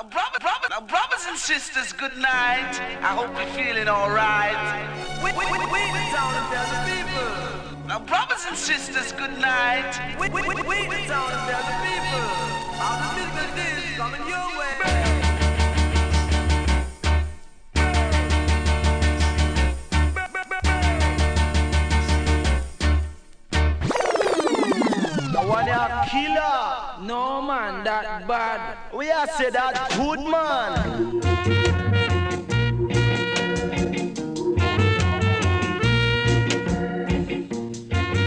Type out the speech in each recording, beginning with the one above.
Now, brother, brother, now, brothers and sisters, good night. I hope you're feeling alright. We, we, we, we the town and the people. Now, brothers and sisters, good night. We, we, we, we the town and the people. All the musical days coming your way. Killer. No man, that bad. We are say that good man.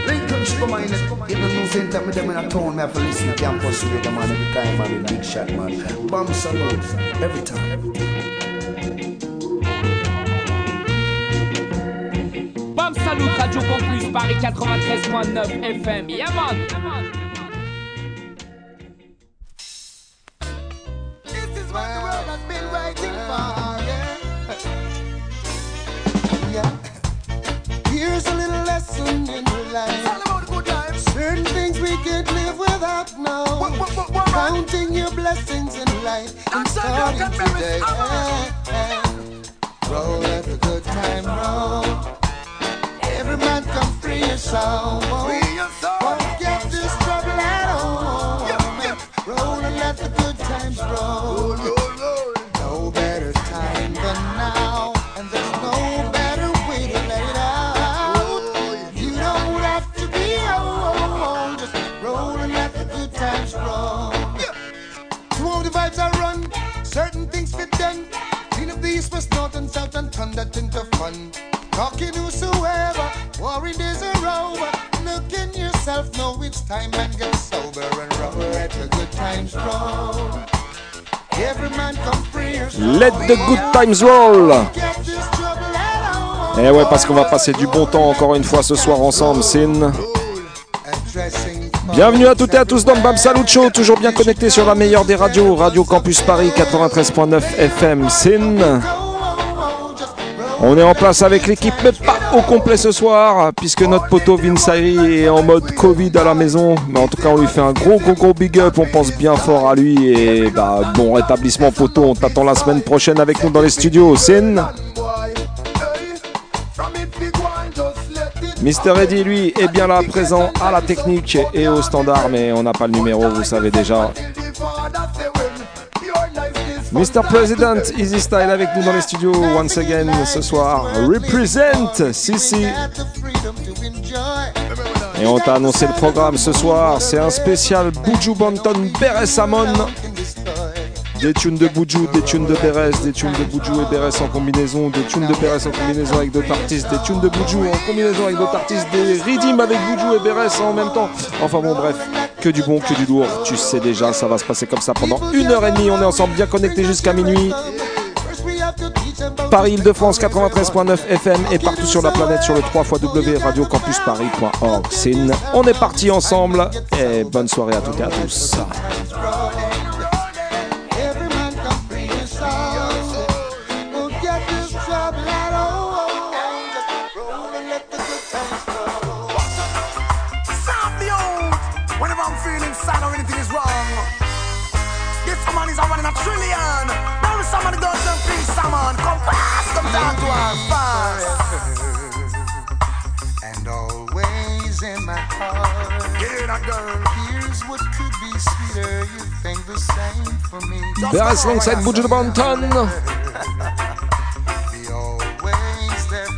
Lincoln Sugar Man, you know, no sense that me them in a town, me have to listen to campus radio, man, every time, man, big shot, man. Bomb salute, every time. Bam Salut Radio Campus Paris 93.9 FM. Yeah man. Starting today. Roll let the good time roll. Every man come free your soul. Time and sober and. Let the good times roll. Every man come free yourself. Let the good times roll Get this trouble at home. Eh ouais, parce qu'on va passer du bon temps encore une fois ce soir ensemble, Sin. Bienvenue à toutes et à tous dans le Bam Salut Show, toujours bien connecté sur la meilleure des radios, Radio Campus Paris 93.9 FM, Sin. On est en place avec l'équipe, mais pas au complet ce soir, puisque notre poteau Vinsari est en mode Covid à la maison. Mais en tout cas, on lui fait un gros, gros, gros big up. On pense bien fort à lui. Et bah, bon rétablissement, poteau. On t'attend la semaine prochaine avec nous dans les studios. Sin. Mister Eddy, lui, est bien là, présent à la technique et au standard, mais on n'a pas le numéro, vous savez déjà. Mr. President, Easy Style avec nous dans les studios once again ce soir. Represent Sissi. Et on t'a annoncé le programme ce soir. C'est un spécial Buju Banton Beres Amon. Des tunes de Buju, des tunes de Beres, des tunes de Buju et Beres en combinaison, des tunes de Beres en combinaison avec d'autres artistes, des tunes de Buju en combinaison avec d'autres artistes, des Redeem avec Buju et Beres en même temps. Enfin bon, bref, que du bon, que du lourd. Tu sais déjà, ça va se passer comme ça pendant une heure et demie. On est ensemble bien connectés jusqu'à minuit. Paris Île-de-France 93.9 FM et partout sur la planète sur le 3 radiocampusparis.org. Sin. On est parti ensemble et bonne soirée à toutes et à tous. Come down to us fast. And always in my heart. Yeah, that girl. Here's what could be sweeter. You think the same for me. Beres alongside Buju Banton. Be always there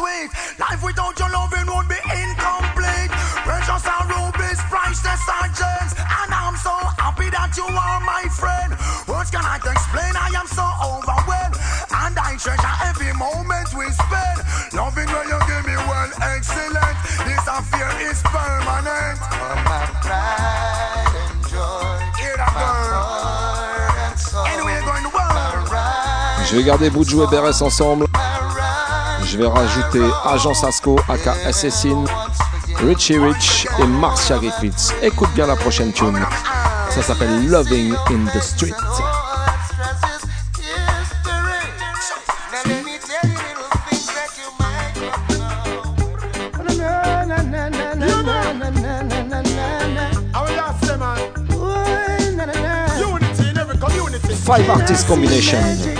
Life without your loving would be incomplete. Precious and rubies, priceless and. And I'm so happy that you are my friend. Words cannot explain, I am so overwhelmed. And I treasure every moment we spend. Loving when you give me well, excellent. This affair is permanent. Je vais garder Boudjou et Beres ensemble je vais rajouter Agent Sasco, aka Assassin, Richie Rich et Marcia Griffiths. Écoute bien la prochaine tune. Ça s'appelle Loving in the Street. Five artist combination.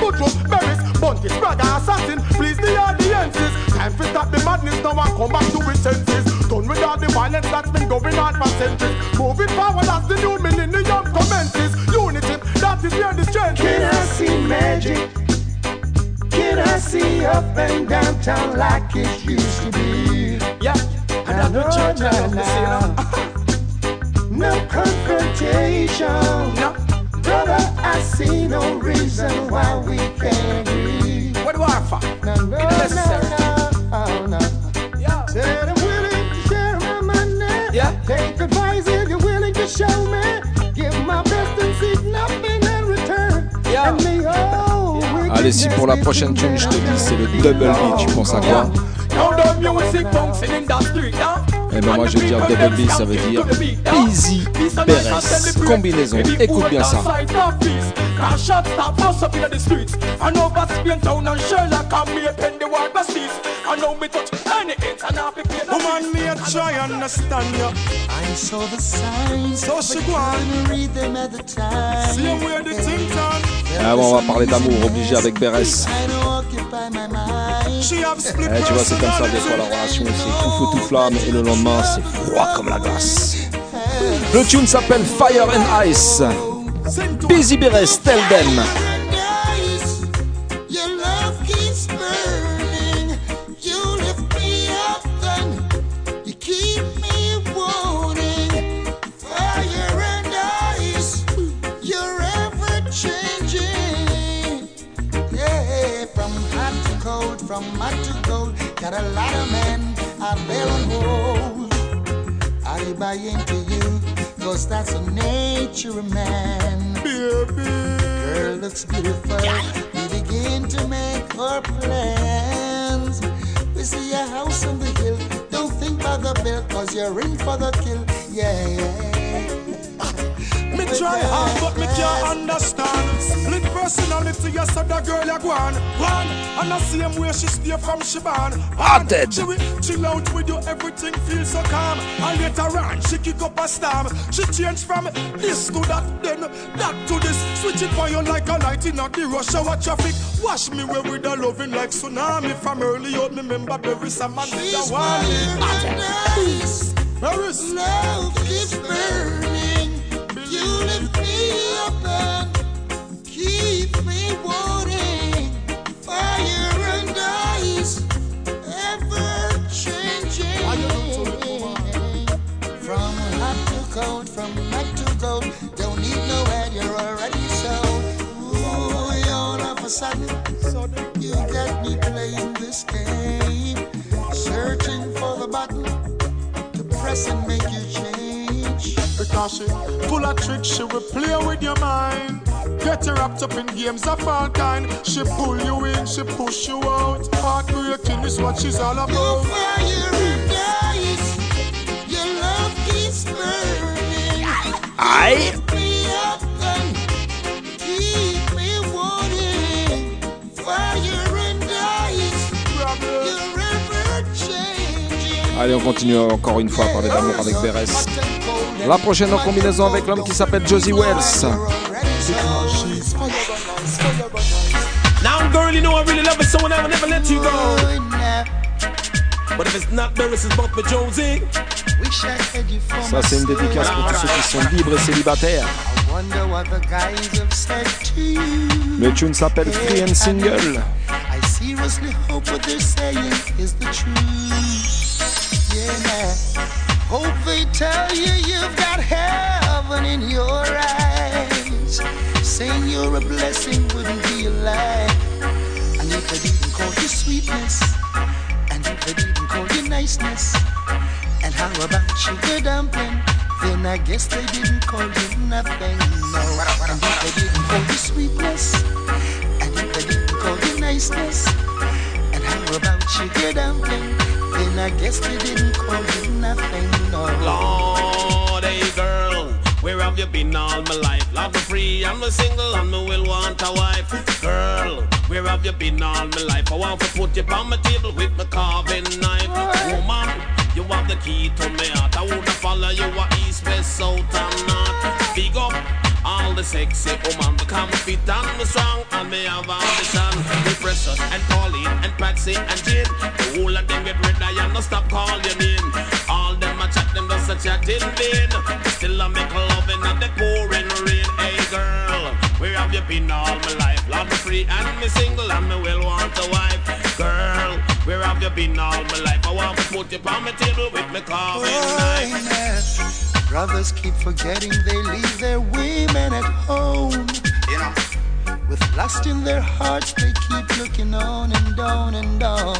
Buju, Beres, Bounty, Spragga, Assassin. Please the audiences. Time to stop the madness now and come back to its senses. Done with all the violence that's been going on for centuries. Moving forward as the new millennium commences. Unity, that is where the strength Can I see magic? Can I see up and downtown like it used to be? Yeah, and that's the church I love to see, know. No confrontation. No. Brother, I see no reason why we can't agree. What do I for? No, no, necessary. no, no, oh, no. Yeah. Said I'm willing to share my money. Yeah. Take advice if you're willing to show me. Give my best and seek nothing in return. Yeah. And may all Allez si pour la prochaine tune je te dis c'est le double B Tu penses à quoi? Now the music huh? Eh ben moi je vais dire double ça veut dire Easy Combinaison. Écoute bien ça And now me touch any hits And I be playing Woman, me a try understand you. I saw the signs, So she but go on. couldn't read them at the time. The things done. Ah bon on va parler d'amour obligé avec Beres know Eh, tu vois, c'est comme ça, des fois, la relation, c'est tout feu, tout flamme, et le lendemain, c'est froid comme la glace. Le tune s'appelle Fire and Ice. Busy Beres, tell them. From hot to cold. Got a lot of men out there on hold. I buy into you, cause that's the nature of man. Girl looks beautiful. We begin to make our plans. We see a house on the hill. Don't think about the bill, cause you're in for the kill. Yeah, yeah. Me try hard, but me can't understand. Split personality. personality, yes, so the girl you go on. One, and the same way she stay from she born. Hot dead. She will chill out with you, everything feels so calm. And later on, she kick up a storm. She change from this to that, then that to this. Switch it for you like a light in the rush hour traffic. Wash me way with the loving like tsunami. From early out, me remember every summer. She's the one. paradise. Paris. Love keeps burning. Searching for the button to press and make you change. Because she full of tricks, she will play with your mind. Get you wrapped up in games of all kind. She pull you in, she push you out. Heartbreaking is what she's all Your about. fire and ice, your love keeps burning. Aye. Lift me up and keep me wanting. Fire and ice, you're ever changing. Allez, on continue encore une fois à parler d'amour avec Beres. La prochaine en combinaison avec l'homme qui s'appelle Josie Wells. Now, girl, you know I really love you, so I will never let you go. But if it's not Beres, it's Bob with Josie. Ça, c'est une dédicace pour tous ceux qui sont libres et célibataires. I wonder what the guys have said to you. Le tune s'appelle Free and Single. I seriously hope what they're saying is the truth. Yeah. Hope they tell you you've got heaven in your eyes. Saying you're a blessing wouldn't be a lie. And if they didn't call you sweetness, and if they didn't call you niceness, and how about sugar dumpling? Then I guess they didn't call you nothing. No. And they didn't call you sweetness, and if they didn't call you niceness, how about sugar dumpling? Then I guess they didn't you nothing. No. Lord, hey girl, where have you been all my life? Love me free, I'm a single and me will want a wife. Girl, where have you been all my life? I want to put you on my table with my carving knife. Woman, you have the key to me heart. I wanna follow you a east, west, south and north. Big up all the sexy woman become fit and me strong and me have ambition. With Precious and Pauline and Patsy and Jane, the whole of them get ready and no stop call your name. All them a chat, them just a chat in vain. Still I make loving and the pouring rain. Hey girl, where have you been all my life? Love me free and me single and me will want a wife. Girl, where have you been all my life? I want to put you on my table with me carving knife. Oh, yeah. Brothers keep forgetting they leave their women at home. You know. With lust in their hearts, they keep looking on and on and on.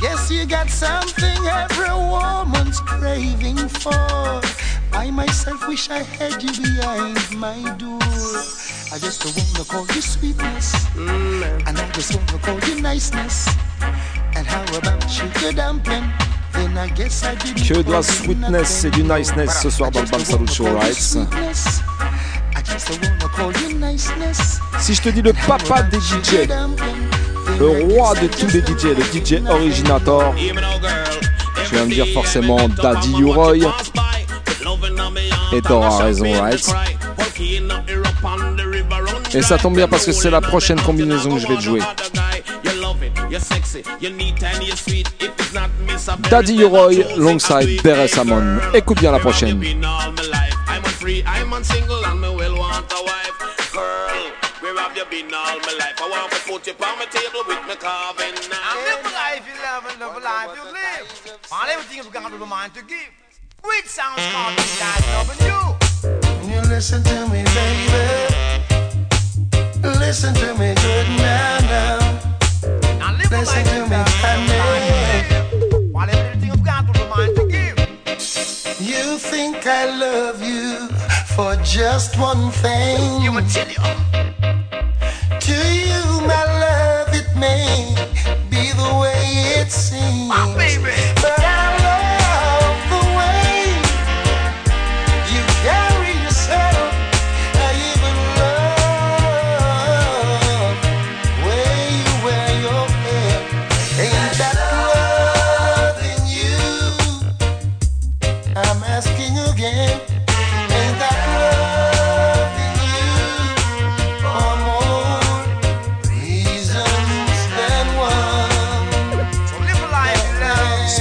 Guess you got something every woman's craving for. I myself wish I had you behind my door. I just wanna call you sweetness, mm. and I just wanna call you niceness. And how about sugar dumpling? Que de la sweetness et du niceness ce soir dans le Bam Show, right? I just wanna call you niceness. Si je te dis le papa des DJ, le roi de tous les DJ, le DJ originator, tu vas me dire forcément Daddy U-Roy. Et t'auras raison, right? Et ça tombe bien parce que c'est la prochaine combinaison que je vais te jouer. Daddy Roy alongside Beres Amon. Écoute bien la prochaine. Which sounds. You listen to me, baby. Listen to me good now. Now, now listen to me. And live the life you honey. live. While everything you've got a mind to give. You think I love you for just one thing. You you. Uh. To you, my love, it may be the way it seems. My baby.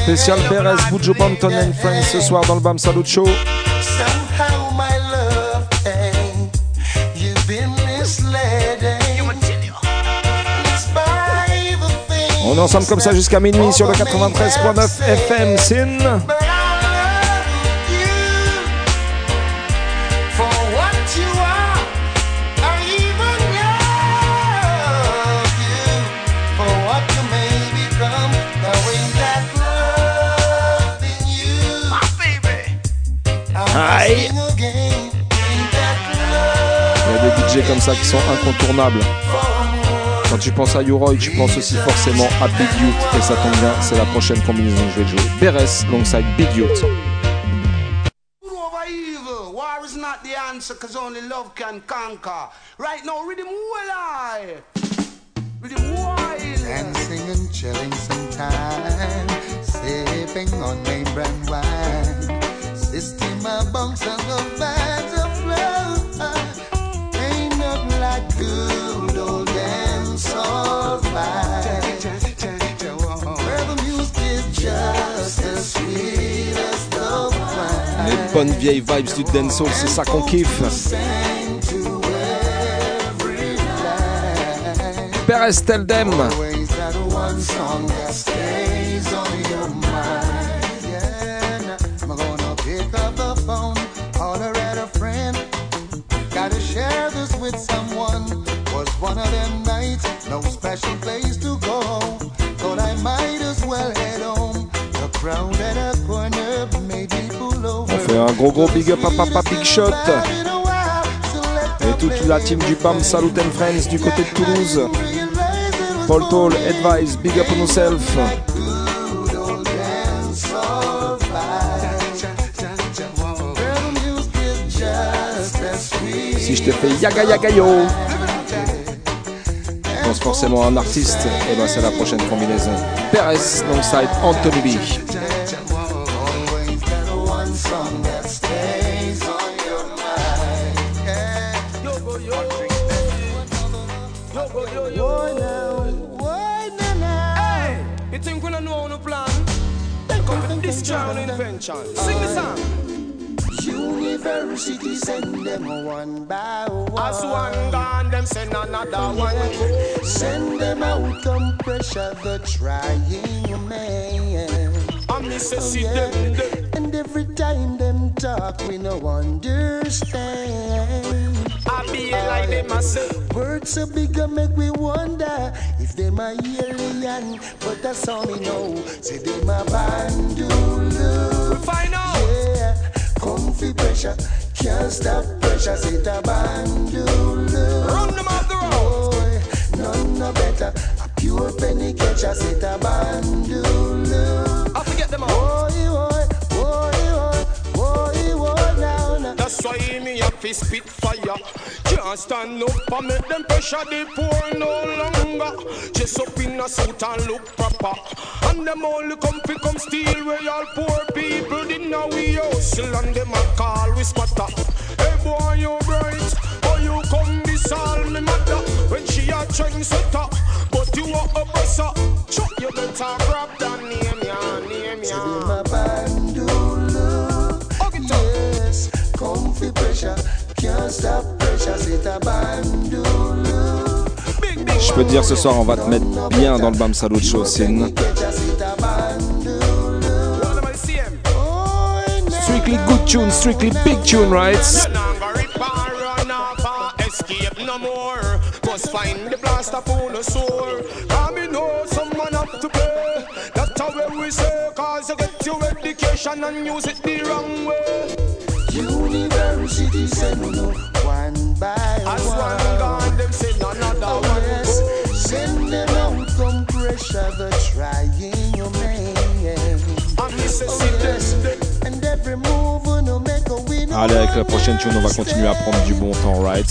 Spécial Beres, Bujo Banton and Friends ce soir dans le BAM Salut Show. Somehow my love, hey, you've been misled. It's by the things On est ensemble comme ça jusqu'à minuit sur le 93.9 FM Sin. DJ comme ça qui sont incontournables. Quand tu penses à Uroy, tu penses aussi forcément à Big Youth. Et ça tombe bien, c'est la prochaine combinaison que je vais jouer. Beres alongside Big Youth. Good over evil? War is not the answer, cause only love can conquer. Right now, rhythm well I. Rhythm wild. Dancing and chilling some time, sipping on main brand wine. System of bunks and the vibes of bonne vieille vibes du dancehall, c'est ça qu'on kiffe. Teldem. special place to go. Thought I might as well head home. The un gros gros big up à Papa Big Shot. Et toute la team du BAM Salut and Friends du côté de Toulouse. Paul Toll, Advice, big up on yourself. Si je te fais yaga yaga yo, je pense forcément à un artiste, et ben c'est la prochaine combinaison. Perez alongside Anthony B. invention. Sing the song. University send them one by one. As one gone, them send another one. Send them out, come pressure the trying man. I miss a Oh, yeah. them, them. And every time them talk, we no understand. I like them, I say. Words so big, uh, make we wonder if them a alien. But that's all we know. Say they a bandulu. We find out. Yeah, comfy pressure, can't stop pressure. Say a bandulu. Run them off the road. Boy, none no better. A pure penny catcher. Say a bandulu. I forget them all. Boy, boy, That's why me have to spit fire. Can't stand up and make them pressure the poor no longer. Just up in a suit and look proper. And them only come fi come steal where all poor people did now we hustle and them a call we spotter. Hey boy you bright, boy you come this all me mother. When she a train setter, but you a oppressor. Chuck you better grab that Je peux te dire ce soir, on va te mettre bien dans le Bam Salucho, Sin. Oh, strictly good tune, strictly big tune, right? And use it the wrong way them Allez, avec la prochaine tune, on va continuer à prendre du bon temps, right?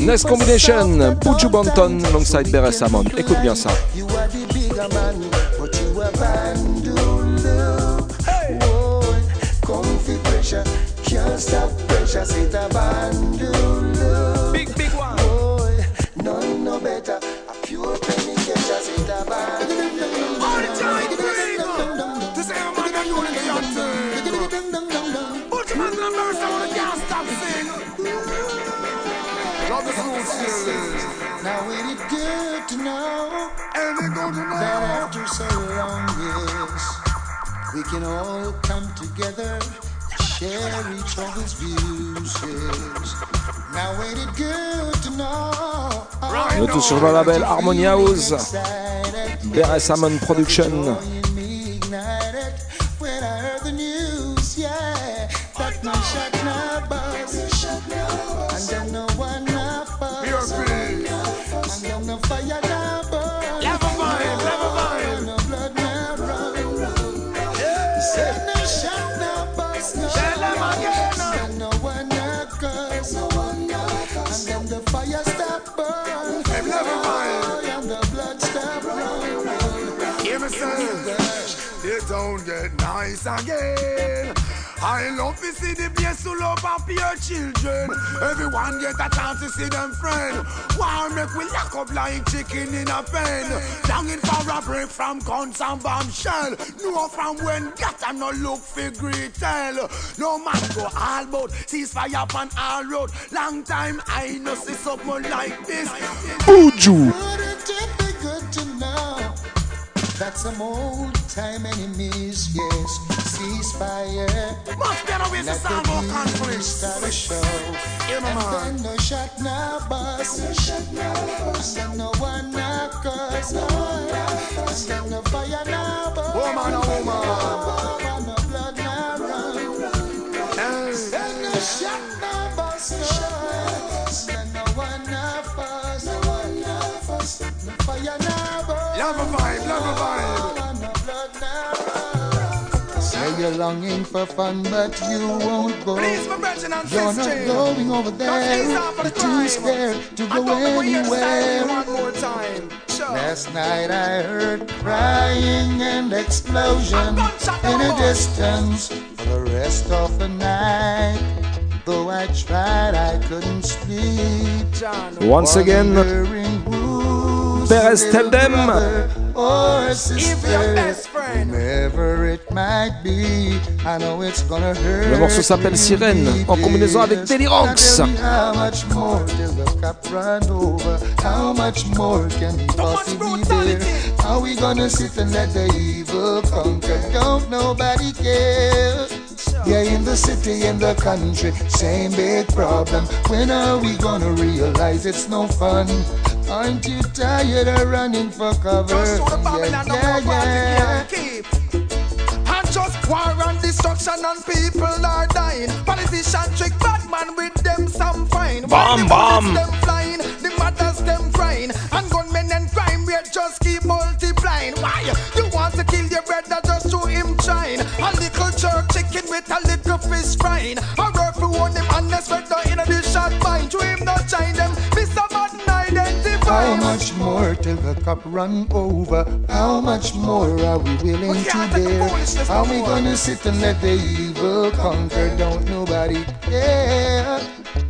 Next Combination, Buju Banton alongside Beres Samon. Écoute bien ça. Boy, comfy pressure, tout sur le label Harmony House, Hammond Production. Again. I love to see the place full of happy children. Everyone get a chance to see them friend. Why make we lock up like chicken in a pen? Longing for a break from guns and bombshell. No from when got and no look for great tell. No man go all about ceasefire upon all road. Long time I no see something like this. Buju. That some old time enemies, yes, ceasefire. Much better ways to Let solve the our music conflicts. start a show. My and man. then no shot, no bus. And then no one, no. And then no fire, no burn. Woman, oh, woman. No blood, run. And no shot, Love a vibe, love a vibe. And no blood, no run. Say you're longing for fun, but you won't go. Please, my brethren and You're not sisters. going over there. ease off of the You're too scared to go don't hear the siren anywhere. one more time. Last night I heard crying and explosion in a distance for the rest of the night. Though I tried, I couldn't sleep. Once again, Wondering who's Perez, tell them. Or your best friend. whomever it might be, I know it's gonna hurt. Le morceau s'appelle Sirène, en combinaison avec. Deliranx. Now tell me How much more till the cup run over? How much more can we possibly bear? How we gonna sit and let the evil conquer? Don't nobody care. Yeah, in the city, in the country, same big problem. When are we gonna realize it's no fun? Aren't you tired of running for cover? Just show the Babylon yeah, yeah, yeah, yeah. can't keep. And just war and destruction and people are dying. Politicians trick bad man with them some fine. While Bam, the bam. bullets them flying, the mothers them crying, and gunmen and crime rate just keep multiplying. Why? You want to kill your brother just to him trying? A little jerk chicken with a little fish frying. I work for one them honest whether in a dish shot mine. To him not shine them, Mr. How much more till the cup run over? How much more are we willing to bear? How we gonna sit and let the evil conquer? Don't nobody care.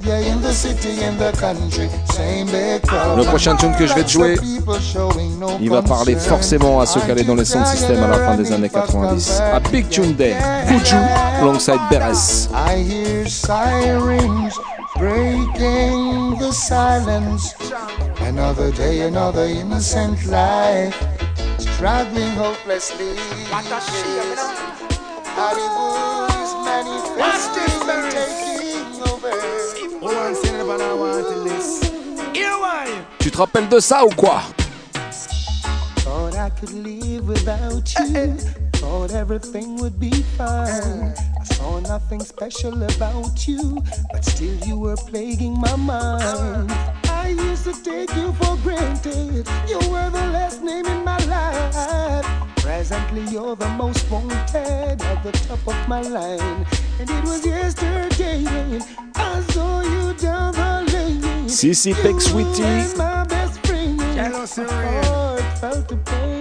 Yeah, in the city, in the country, same big problem. Le prochain tune que je vais te jouer, People showing no il va parler forcément à ceux qui allaient dans les sound systems à la fin des années 90. À Big Tune Day, Buju, alongside Beres. I hear sirens breaking the silence. Another day, another innocent life, struggling hopelessly. Hollywood is manifesting and taking over. One sinner, but I want this. Here? Tu te rappelles de ça ou quoi Thought I could live without you. Thought everything would be fine. I saw nothing special about you, but still you were plaguing my mind. Uh. I used to take you for granted. You were the last name in my life. Presently, you're the most wanted at the top of my line. And it was yesterday when I saw you down the lane. Sissy Peck Sweetie. Quero ser.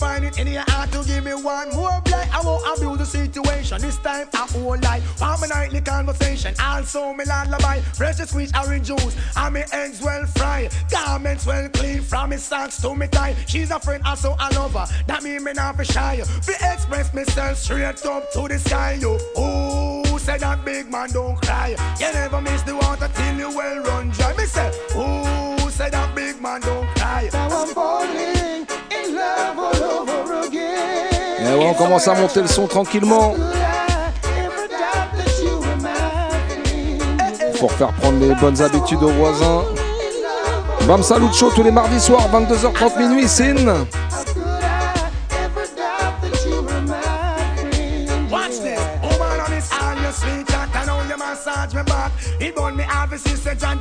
Find it in your heart to give me one more blight? I won't abuse the situation. This time I won't lie. Want my nightly conversation. Also me lullaby. Fresh sweet orange juice. And me eggs well fried. Garments well clean. From me socks to me tie. She's a friend, also a lover. That mean me not be shy. Fi express myself straight up to the sky. You. Ooh, say that big man don't cry. You never miss the water till you well run dry. Me say, ooh, say that big man don't cry. Now I'm falling Eh on commence à monter le son tranquillement. Pour faire prendre les bonnes habitudes aux voisins. Bam Salut Show tous les mardis soirs, 22h30 minuit, c'est It burn me out, the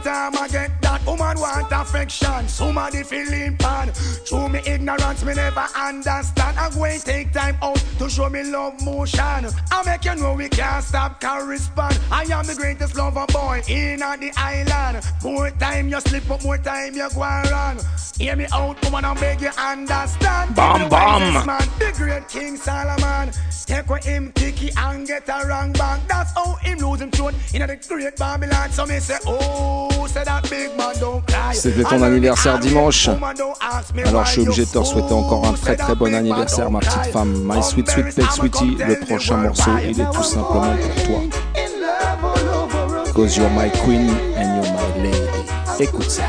time I get. Woman want affection. Somebody feeling pan. Through me ignorance, me never understand. I'm going to take time out to show me love motion. I make you know we can't stop, can respond. I am the greatest lover boy in on the island. More time you slip up, more time you go run. Hear me out, woman, I beg you understand. Bam. wisest man, the great King Solomon. Take with him picky and get a wrong bang. That's how him lose him throne in the great Babylon. So me say, oh, say that big man don't. C'était ton anniversaire dimanche. Alors je suis obligé de te souhaiter encore un très très bon anniversaire ma petite femme. My sweet sweet pet sweetie. Le prochain morceau il est tout simplement pour toi. Cause you're my queen and you're my lady. Écoute ça.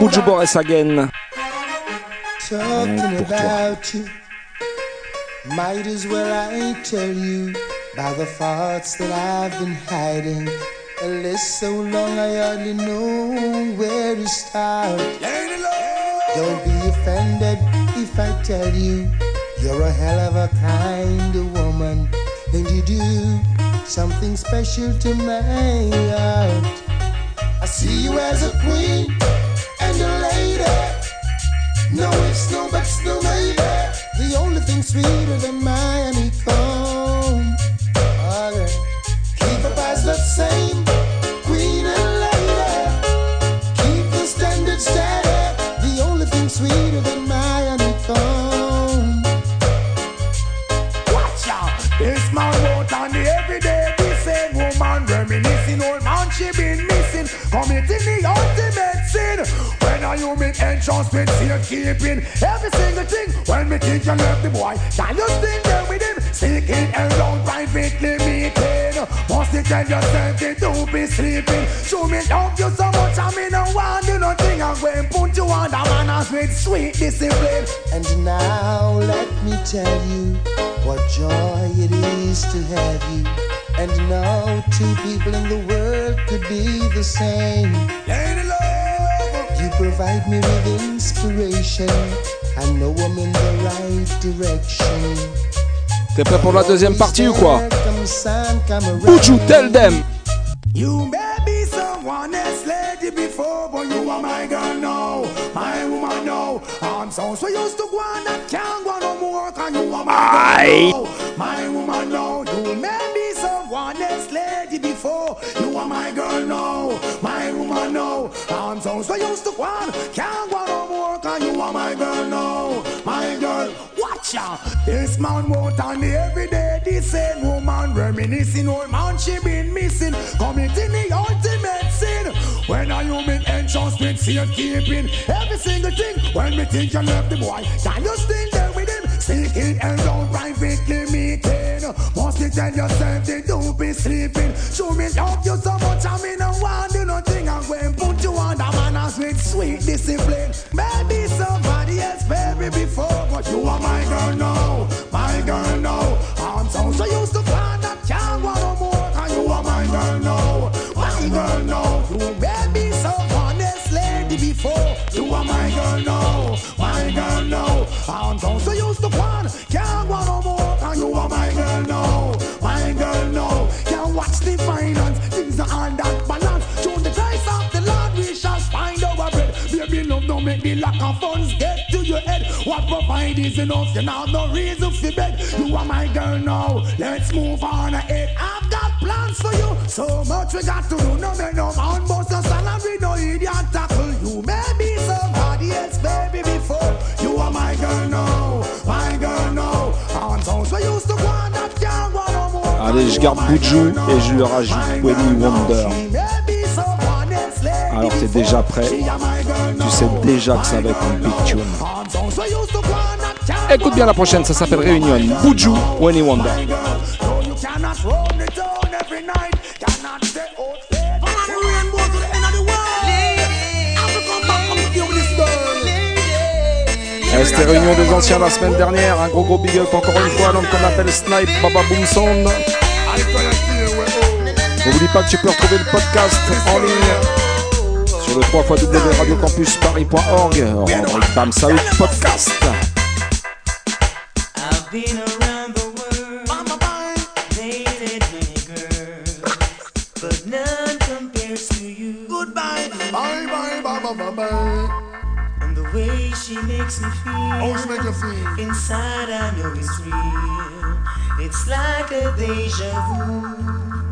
Buju Boris again. Pour toi. Might as well I tell you by the thoughts that I've been hiding. A list so long I hardly know where to start. Don't be offended if I tell you you're a hell of a kind of woman, and you do something special to my heart. I see you as a queen and a lady. No ifs, no buts, no maybe. The only thing sweeter than Miami honeycomb. Oh, yeah. Keep up as the same queen and lady. Keep the standard steady. The only thing sweeter than my honeycomb. watch out. This man on the everyday decent woman reminiscing old man she been missing. Committing the ultimate sin. When you make entrance with safekeeping? Every single thing. Me think you left the boy, can you still there with him? Seeking around privately meeting. Must you tell yourself that don't be sleeping? Show me love you so much, I mean no one do nothing. I'm going put you on the manners with sweet discipline. And now let me tell you what joy it is to have you. And no two people in the world could be the same. You provide me with inspiration. I know I'm in the right direction. T'es prêt pour la deuxième partie ou quoi? Buju, tell them? You may be someone else lady before, but you are my girl now, my woman now. I'm so so used to go on that can't go no more, cause you are my girl now, my woman now. You may be someone else lady before, you are my girl now, my woman now. I'm so so used to go on, can't go no more, my girl now, my girl. Watch out, this man won't on the everyday, this same woman reminiscing old man she been missing, committing the ultimate sin. When you make entrance with safekeeping? Every single thing, when we think you left the boy, can you still there with him? Seeking around privately meeting. Must you tell yourself that don't be sleeping? Show me love you so much, I mean, I want do nothing. I'm going put you on with sweet discipline. Maybe somebody else, baby, before, but you are my girl now, my girl now. I'm so, so used to find lack of funds get to your head. What provide is enough, you know no reason for bed. You are my girl now, let's move on ahead. I've got plans for you, so much we got to do. No man, no man, boss, no salary, no idiot tackle. You may be somebody else, baby, before. You are my girl now, my girl now. On songs we used to go on that can't go no more. Allez, je garde Buju et je lui rajoute Wenny Wonder. Alors t'es déjà prêt Tu sais déjà que ça va être un big tune. Écoute bien la prochaine, ça s'appelle Réunion. Buju, Wenny Wonder. C'était Réunion des Anciens la semaine dernière? Un gros gros big up encore une fois l'homme qu'on appelle Snipe Baba Boom Sound. N'oublie pas que tu peux retrouver le podcast en ligne sur le 3 www.radiocampusparis.org. Rendez Bam Saoud Podcast. And the way she makes me feel. Feel. Inside I know it's real. It's like a deja vu.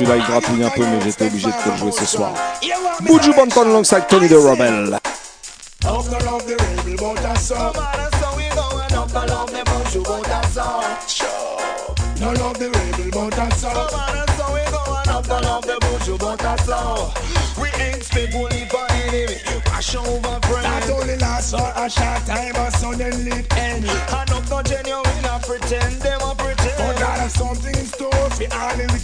celui-là il gratouille un peu, mais j'étais obligé de te le jouer ce soir. You want me Buju to- Banton alongside Tony the Rebel. Love the rebel, but I saw? so we going up the love the buju, but I saw? Sure. No love the rebel, but I saw. so we going up the love the buju, but I saw? We ain't speak only for enemy, crash over friend. That only last for a short time, but suddenly it end. And up no genuine, I pretend, them a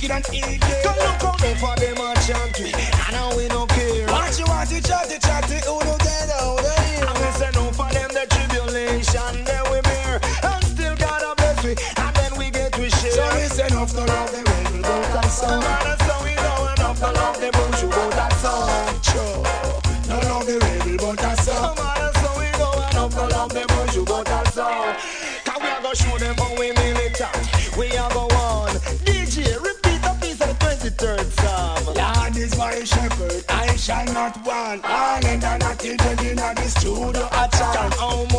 wicked and evil. Go look out there for them a chant we, I know we don't care. What you want to chatty chatty, who don't get out of here? And we say no for them the tribulation, then we bear. And still God bless we, and then we get we share. So we say enough to love the rebel, but that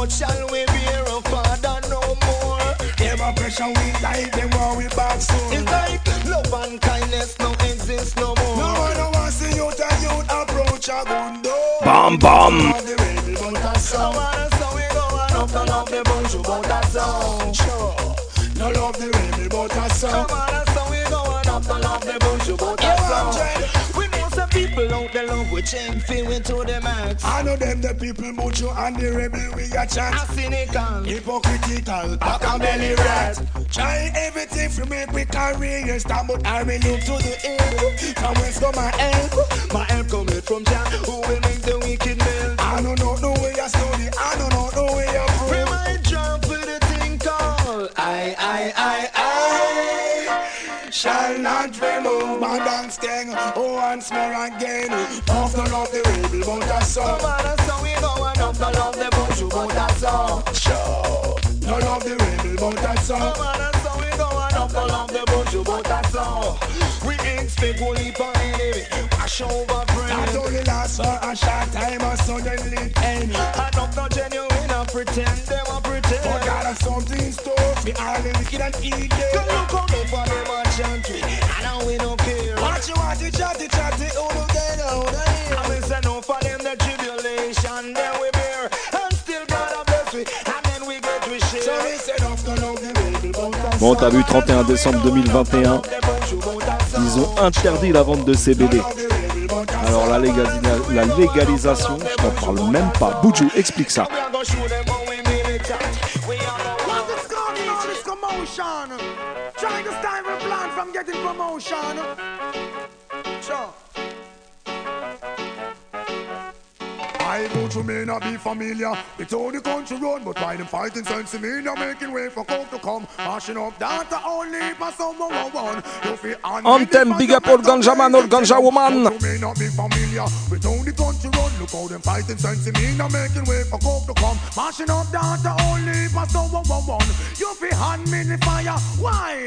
How shall we bear, oh Father, no more? Them oppression we like, them war we back soon. It's like love and kindness no exist no more. No one no want see you to you approach a good door. Bam bam. Love the rebel, but a song. So we go on up and love the bunch, but song. Sure. No love the rebel, but a song. So we go on up and love the bunch, but a song. We know some people out there love we change feel we to the max. I know them the people mucho and the rebel we a chat. A cynical, hypocritical, back and belly rat. Try everything to make we career stand, but I will look to the end. From whence come my help? my help coming from Jah, who will make the wicked melt. I don't know the way I study, dance oh and smear again. Off the love the rebel, but that's so. on, and so we going up, no love the bush, but that's all. Sure. No love the rebel, but that's so. Come on, and so we going up, no love the bush, but that's all. We expect only for enemy, wash over That only lasts for a short time and suddenly end. And up no genuine, and pretend, them a pretend. But God has something in store for all the wicked and Go evil. look on for them a chant and now we don't care. What you want to chatty chatty, who do get out of here? And we say no for them the tribulation, then we bear. And still God a bless we, and then we get we So share. we said off the love the rebel, but that's Bon, t'as vu 31 décembre 2021, ils ont interdit la vente de CBD. Alors la, la légalisation, je t'en parle même pas. Boudjou, explique ça. Getting promotion. I go to may not be familiar how the country run, but why them fighting sense in me, they're making way for coke to come. Mashing up data only for someone one. You feel Anthem, big up all ganja man, all ganja woman. You may not be familiar with the country run. Look how them fighting sense in me, they're making way for coke to come. Mashing up data only for someone one. You feel hand me the fire. Why?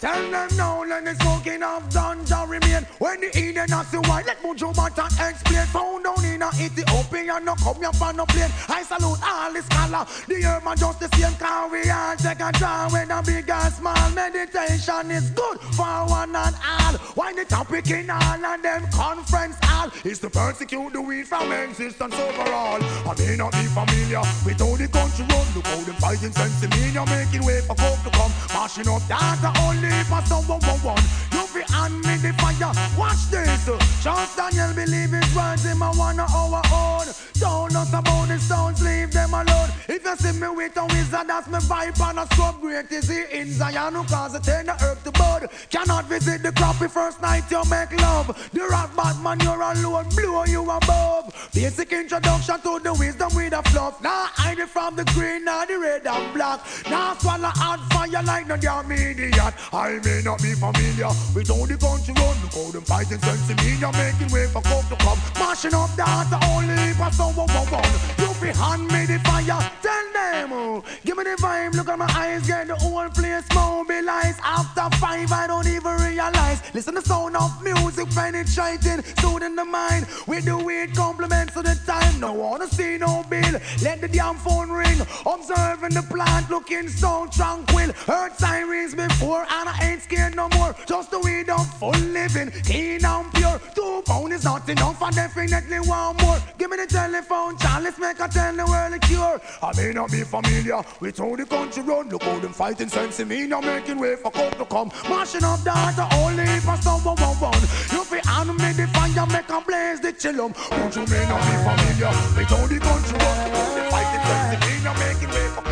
Tell them now, let the smoking of ganja remain. When the Eden has the white, let Buju Banton explain. Found down in a Ethiopia, no come here for no plane. I salute all the scholar. The earth man just the same car we all take a draw when a big and small. Meditation is good for one and all. Why the topic in all and them conference all is to persecute the weed from existence overall. I may not be familiar with how the country run. Look how them fighting sense in me, you're making way for coke to come. Mashing up data only for someone one You hand me the fire. Watch this. Charles Daniel believe his words in my one of our own. Don't us about the stones, leave them alone. If you see me with a wizard, that's my vibe and a scrub great is he in Zion who cause it turn the earth to bud. Cannot visit the crappy first night you make love. The rock Batman, you're alone, blow you above. Basic introduction to the wisdom with a fluff. Now hide it from the green, now the red and black. Now swallow hot fire like no damn idiot. I may not be familiar with how the country run. Look how them fighting sense in me, you're making way for coke to come. Mashing up data only for someone one. You fi hand me the fire, tell them. Give me the vibe, look at my eyes, get the whole place mobilized. After five, I don't even realize. Listen to sound of music penetrating, soothing the mind. With the weird compliments of the time. No wanna see no bill. Let the damn phone ring. Observing the plant, looking so tranquil. Heard sirens before, and I ain't scared no more. Just the weed of full living, clean and pure. Two pound is not enough, I definitely one more. Give me the telephone, Charlie, let's make a tell the world a cure. I may not be familiar with how the country run. Look how them fighting sense in me, now making way for coke to come. Mashing up data only for someone one one. You fi me the fire, make a blaze the chillum. But you may not be familiar with how the country run. Look fighting sense in me, now making way for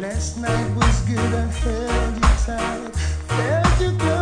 Last night was good, I felt you tight. Felt you close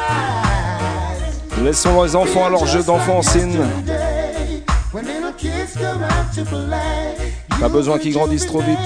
Laissons les enfants à leur jeu d'enfancine. Pas besoin qu'ils grandissent trop vite.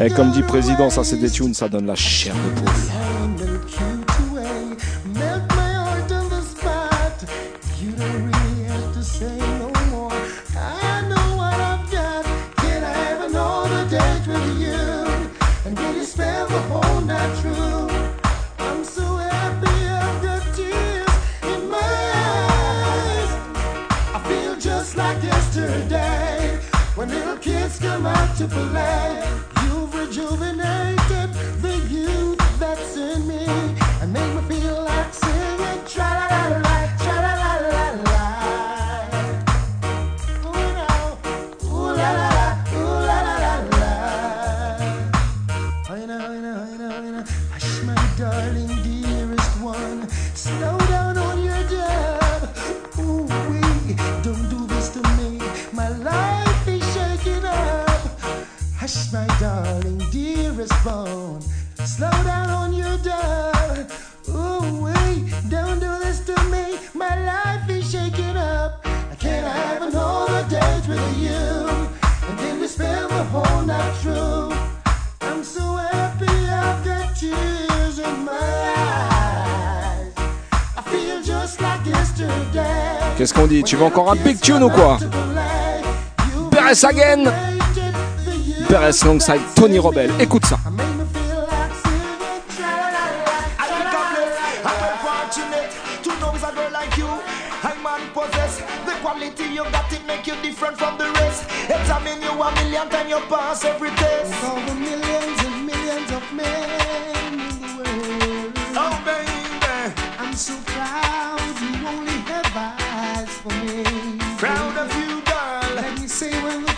Et comme dit président, ça c'est des tunes, ça donne la chair de poule. When little kids come out to play. You've rejuvenated the youth that's in me my darling, dearest bone. Slow down on your dab. Ooh, wee, don't do this to me. My life is shaking up. I have another date with you? And can we spend the whole night through? I'm so happy I've got tears in my eyes. I feel just like yesterday. Qu'est-ce qu'on dit? Tu veux encore un big tune ou quoi? Perez again Perez alongside Tony Robel. Écoute ça.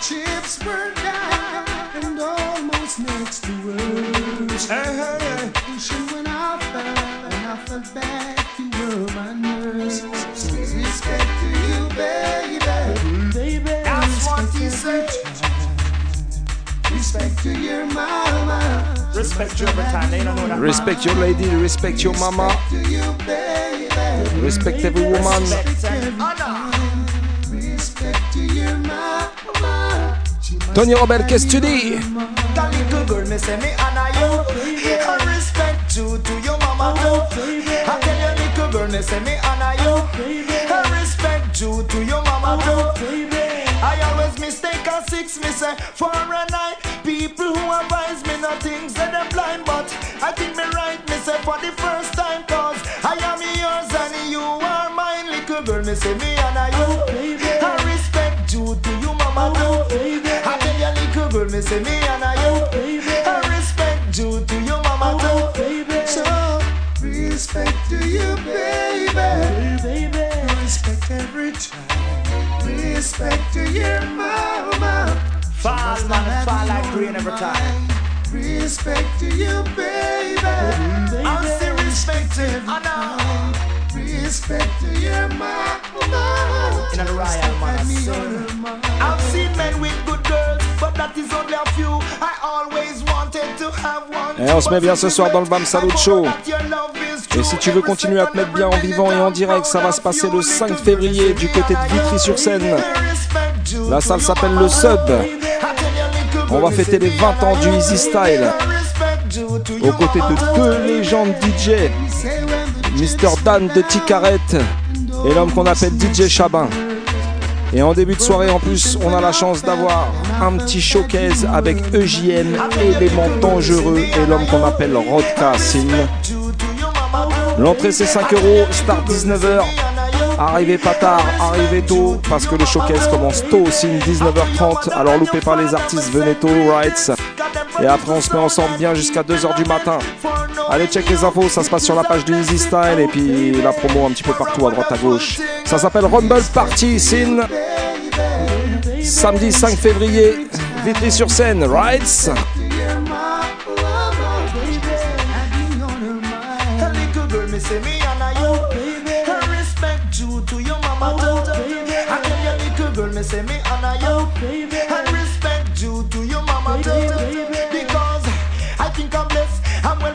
chips were down. Almost next to words. Hey, hey, hey. Wishing when I fell and I fell back, you were my nurse. So respect to you, baby. Baby, That's what respect he said. Respect to your mama. Respect you every time. They don't know that. Respect your lady, respect your mama, To you, baby. respect every woman. Respect to your mama. Tony Rebel, qu'est-ce que tu dis you. I you. I you you. I you. I six me say for a. People who advise me nothing say them blind, but I think me right me say for the first time cause I am yours and you are mine. Little girl me say me honor you. I respect you to your mama. I tell you little girl me say me honor oh, you. I respect you to your mama oh, too. So, respect to you, baby. Respect every time. Respect to your mama. Fall man, fall like rain every time. Respect to you, baby. I'm still respecting Anna. Respect to your mama. In a royal man, I've seen men with good girls, Et on se met bien ce soir dans le Bam Salut Show. Et si tu veux continuer à te mettre bien en vivant et en direct, ça va se passer le 5 février du côté de Vitry-sur-Seine. La salle s'appelle le Sub. On va fêter les 20 ans du Easy Style. Aux côtés de deux légendes DJ. Mr. Dan de Ticaret et l'homme qu'on appelle DJ Chabin. Et en début de soirée, en plus, on a la chance d'avoir un petit showcase avec EJM, élément dangereux, et l'homme qu'on appelle Rodka Sin. L'entrée c'est 5 euros, start 19h. Arrivez pas tard, arrivez tôt, parce que le showcase commence tôt aussi, 19h30. Alors loupez pas les artistes, venez tôt, rights. Et après on se met ensemble bien jusqu'à 2h du matin. Allez check les infos, ça se passe sur la page du Easy Style et puis la promo un petit peu partout à droite à gauche. Ça s'appelle Rumble Party Sin. Samedi 5 février, Vitry-sur-Seine, Rights. Respect you to your mama. daughter I tell your little girl, me say me honor you.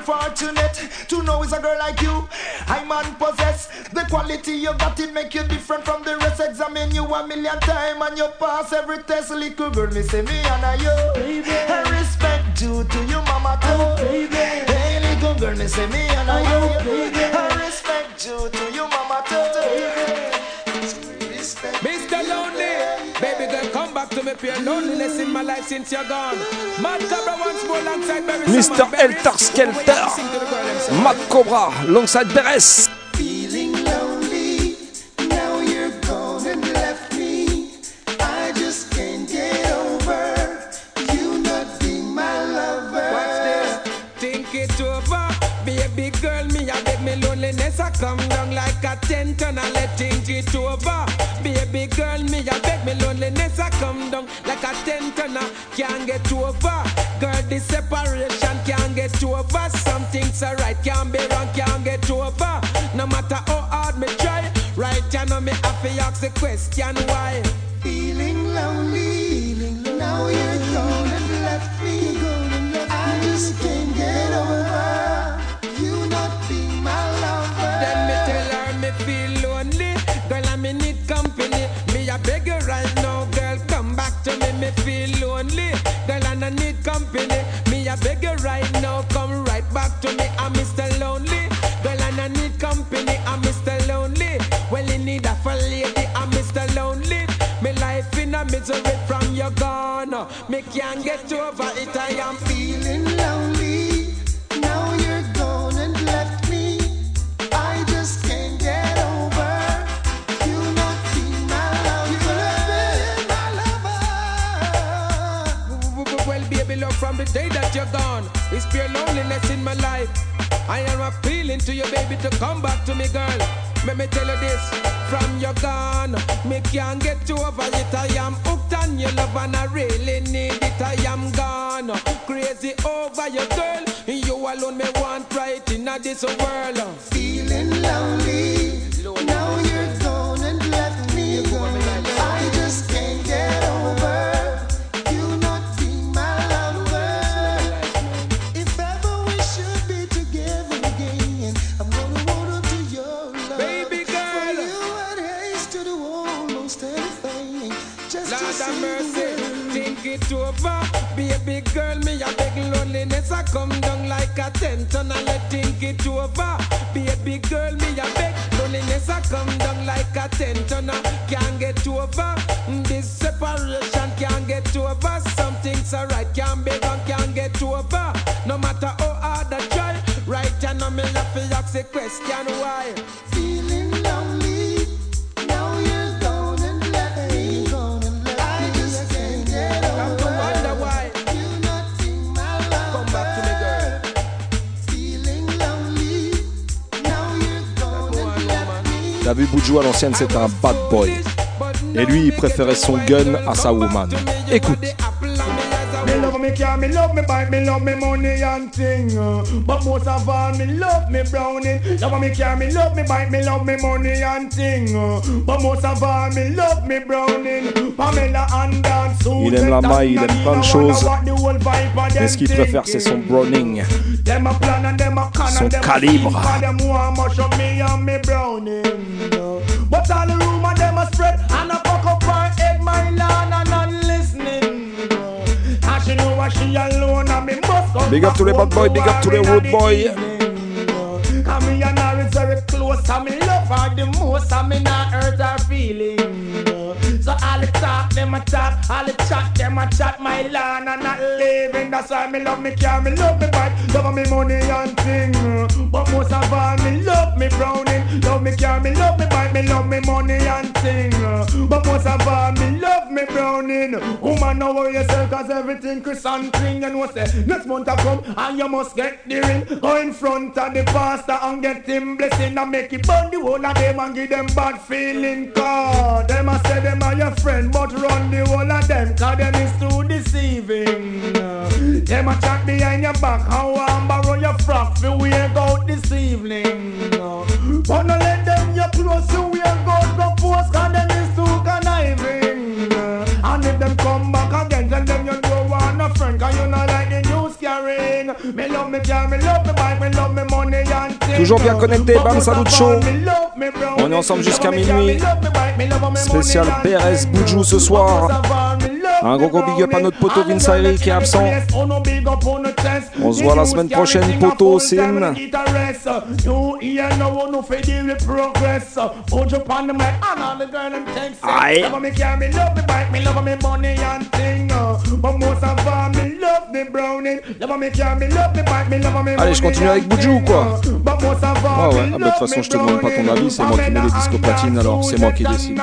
Fortunate to know it's a girl like you. I man possess the quality you got. It make you different from the rest. Examine you a million times and you pass every test. Little girl, me say me and you. Baby. I respect due to you, mama too. Oh, baby. Hey, little girl, me say me and I you. Oh, baby. I respect due to you, mama too. Oh, Mr. Lonely, baby girl, come back to me. Pure loneliness in my life since you're gone. Mad Cobra once more alongside Barry Mr. Helter Skelter. Matt Cobra, alongside Beres. Feeling lonely, down like a tent and I can't get over. Girl, this separation can't get over. Some things are right, can't be wrong, can't get to over. No matter how hard me try, right you know me have to ask the question why. Company. Me I beg you right now, come right back to me. I'm Mr. Lonely. Girl, and I need company. I'm Mr. Lonely. Well, in need of a lady. I'm Mr. Lonely. Me life in a misery from your gone. Me can't get over it. I am feeling from the day that you're gone. It's pure loneliness in my life. I am appealing to you, baby, to come back to me, girl. Let me tell you this, from you're gone, me can't get you over it. I am hooked on your love and I really need it. I am gone, crazy over your girl. You alone me want right in this world. Feeling lonely. Baby girl, me a beg loneliness. I come down like a tent and I let think it to over. Baby girl, me a beg loneliness. I come down like a tent and I can't get to over. This separation can't get over. Some things are right, can't be wrong, can't get over. No matter how hard I try, right know me have to ask the question why. T'as vu Buju à l'ancienne, c'est un bad boy. Et lui, il préférait son gun à sa woman. Écoute. Me love me love me bike, me love me money and thing. uh, But most of all, me love me browning. Love me me love me bike, me love me money and thing. uh, But most of all, me love me browning. Pamela and dance. Il aime la maille, il aime plein de choses. Mais ce qu'il préfère, c'est son Browning. Son calibre. But all the rumor them a spread and a And she know what she alone and me must come Big up to the bad boy, big up to the her in road the boy. Cause me and her is very close and me love her the most and me not hurt her feeling. So all the talk, them a talk, all the chat, them a chat, my land and not living. That's why me love me car, me love me bike, love me money and thing. But most of all, me love me browning, love me car, me love me bike, me love me money and thing. But most of all, me love me browning. Woman, no worry yourself, cause everything Chris and thing. You know, say, next month I come and you must get the ring. Go in front of the pastor and get him blessing and make it burn the whole of them and give them bad feeling. Cause them a say them are your friend, but run the whole of them, cause them is too deceiving. Them a chat behind your back, how I'm borrow your frock, for we ain't out this evening. But no let them your clothes, so we ain't go go post, cause them Toujours bien connecté, Bam Salucho. On est ensemble jusqu'à minuit. Spécial Pérez Boudjou ce soir. Un gros gros big up à notre poteau Vince Ayri qui est absent. On se voit la semaine prochaine, poteau, Sin. Aïe. Allez, je continue avec Boujou ou quoi Ah ouais, ah bah, de toute façon, je te demande pas ton avis, c'est moi qui mets les disques platines, alors c'est moi qui décide.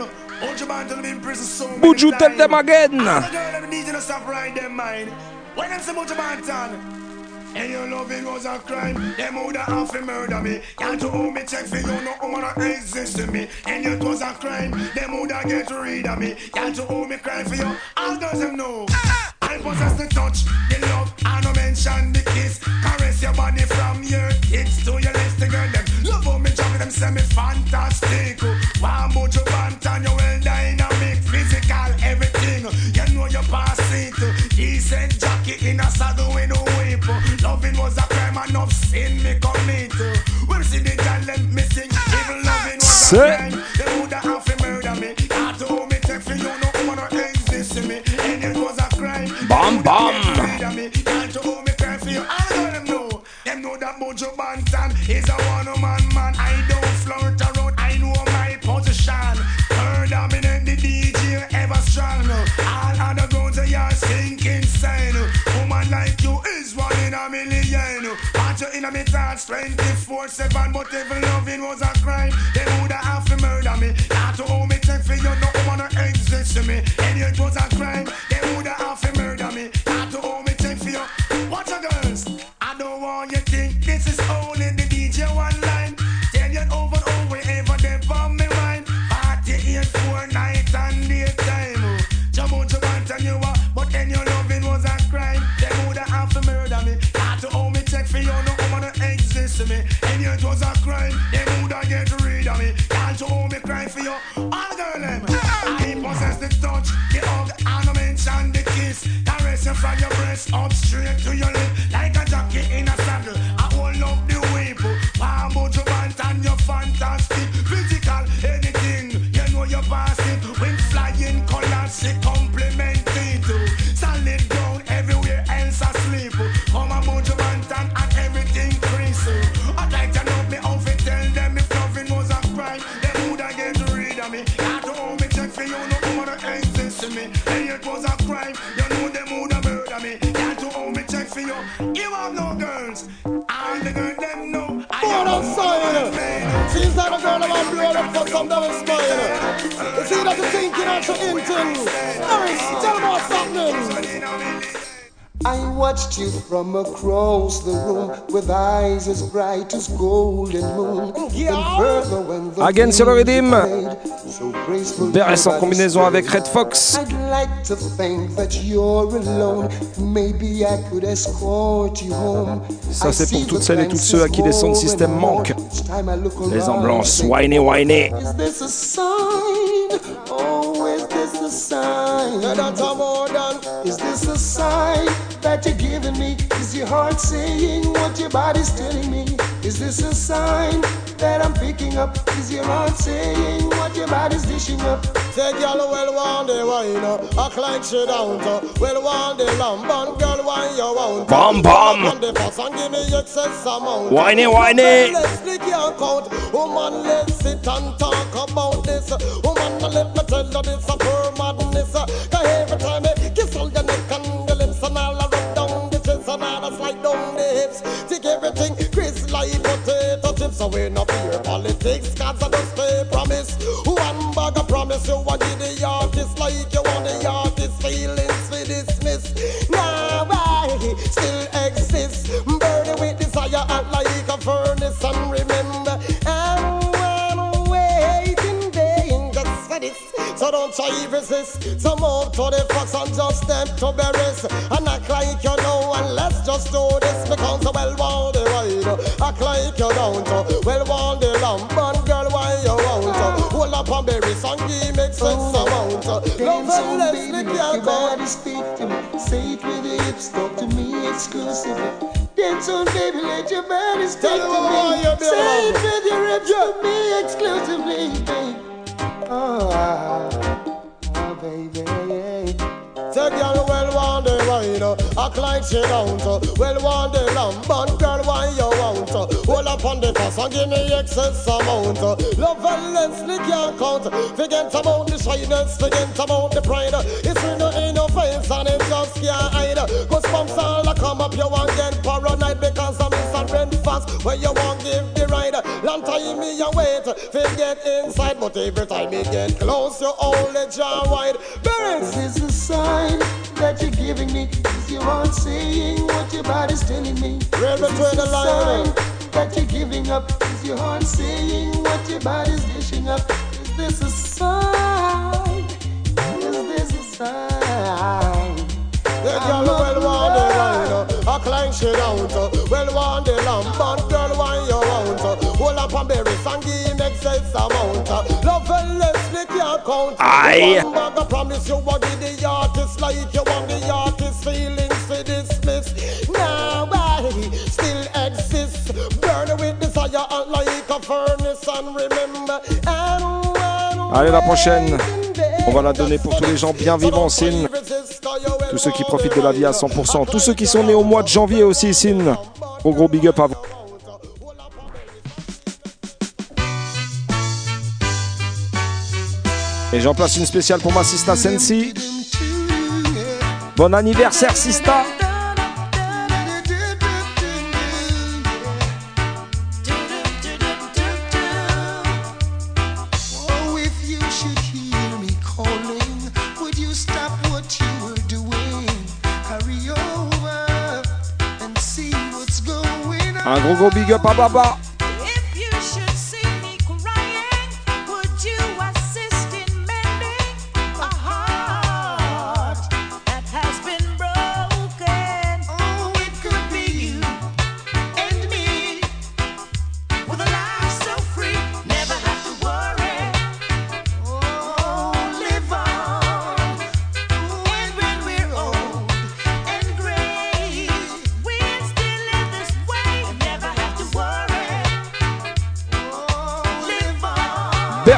A crime. Hold your man till them in prison so many Buju, tell them again. And the girl them need to stop right them mind. When them say Buju Banton. And your loving was a crime. Them would have to murder me. Can't you hold me check for you no woman exist to me. And it was a crime. Them would have get rid of me. Can't you hold me cry for you? All girls them know. I possess the touch, the love, I no mention the kiss. Caress your body from your tits to your legs, the girl them. Love how me jump them, me fantastic. One bout you you well dynamic, physical, everything. You know you pass it. Decent jacket in a saddle with a whip. Loving was a crime, enough sin me commit. Well, see the girl missing. Even loving was a crime. They would have to murder me. Can't me take for you, no woman no exist to me. And it was a crime. Bam, bam. Can't me cry for you? I know them know. Them know that Buju Banton is a thoughts 24-7, but even loving was a crime. They would have to murder me. Can't you hold me take for you? No no exist to me. And it was a was a crime. They would have get rid of me. Can't you hold me cry for you? All girl them. I possess the touch, the hug, and I mention the kiss. Caress you from your breast up straight to your lip, Seems like a girl blow up for some double spine. You see that you thinking or you inting. Harris, tell me what's happening. I watched you from across the room with eyes as bright as golden moon. Then further when the Again sur le Bear est en combinaison avec Red Fox. Ça, c'est pour toutes celles et tous ceux à qui les sons de système manquent. Les ambulances, whiny, whiny. Oh, is this a sign that you're giving me? Is your heart saying what your body's telling me? Is this a sign that I'm picking up? Is your heart saying what your body's dishing up? Say girl well one day wine uh, Act like she don't uh, Well one day lamb And girl wine you want Bam, bam. On the bus and give me excess amount. Whiny, whiny. Let's lick your count Woman let's sit and talk about this. Woman let me tell you this a pure madness. Cause every time I kiss all your neck and your lips And all I rub down the chest and all I slide down the hips So we no fear. Politics Cause I just stay promise. One bag of promise you want the artist Like you want the artist feelings we dismiss. Now I still exist Burning with desire act like a furnace And remember I'm waiting just for this. So don't try resist So move to the fox and just step to berries And act like you know and let's just do this Because the well want the ride Act like you don't Well want the lamp and girl why you want Hold up on berries and give me sense amount. Love and Leslie make your can't count. body speak to me. Say it with your hips, talk to me exclusively. Dance on, baby, let your body speak Tell to me why me. you be Say it with your hips to me exclusively, baby. Oh, ah, oh, baby. Say girl, well one day wine, act like she don't. Well one day lamb, but girl, why you want? Hold up on the pass and give me excess amount. Love and Leslie can't count. Forget about the shyness, forget about the pride. It's in the face and it just can't hide. Cause bumps all that come up, you want get paranoid because I'm Mr. Brent fast. When you want give the ride, long time me you wait, forget inside, but every time me get close, you the jaw wide. This is a sign that you're giving me. Is your heart saying what your body's telling me? This between the lines. Sign that you're giving up? Is your heart saying what your body's dishing up? Is this a sign? Is this a sign? The girl well want the wine, uh, act like she don't. uh, Well want the lamb, but girl why you want? uh, Hold up on berries and give me excess amount. uh, Love and Leslie can't count. Aye. One bag I promise you will give the artist like you want the artist feelings like a furnace and remember. Allez, la prochaine. On va la donner pour tous les gens bien vivants, Sin. Tous ceux qui profitent de la vie à 100%. Tous ceux qui sont nés au mois de janvier aussi, Sin. Gros gros big up à vous. Et j'en place une spéciale pour ma Sista Sensi. Bon anniversaire, Sista. Un gros gros big up à Baba.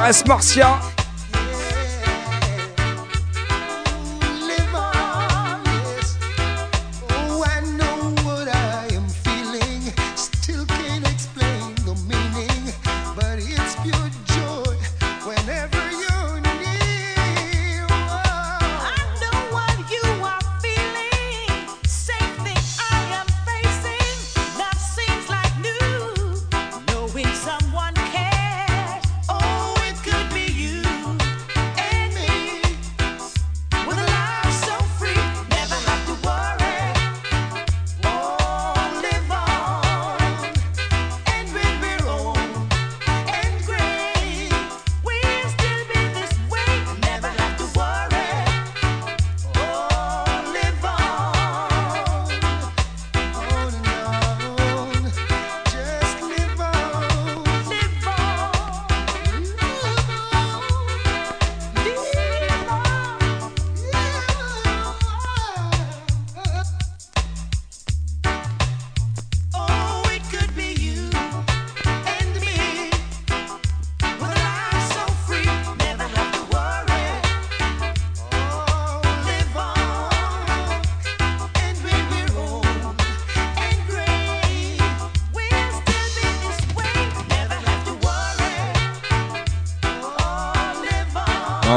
Caresse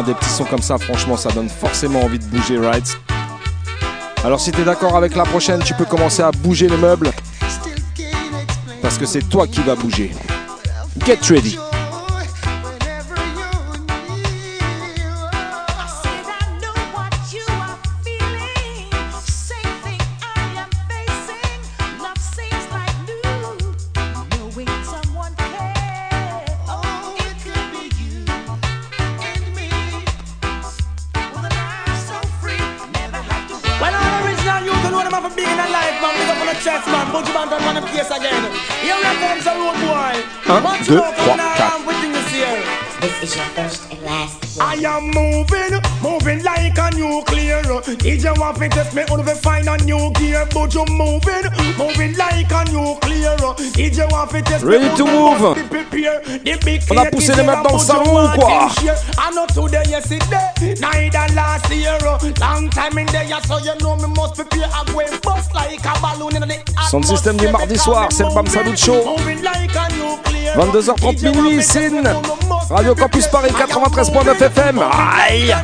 des petits sons comme ça, franchement, ça donne forcément envie de bouger, right? Alors si t'es d'accord avec la prochaine, tu peux commencer à bouger les meubles. Parce que c'est toi qui vas bouger. Get ready. Ready to on move. On a poussé les mains dans le salon, quoi. him share. I know today, yesterday, neither last year. Long time in there, so you know me must prepare. I go and bust like a balloon in the Son système du mardi soir, c'est le Bam Salut Show. 22h30 minuit, Sin. Radio Campus Paris 93.9 FM. Aïe.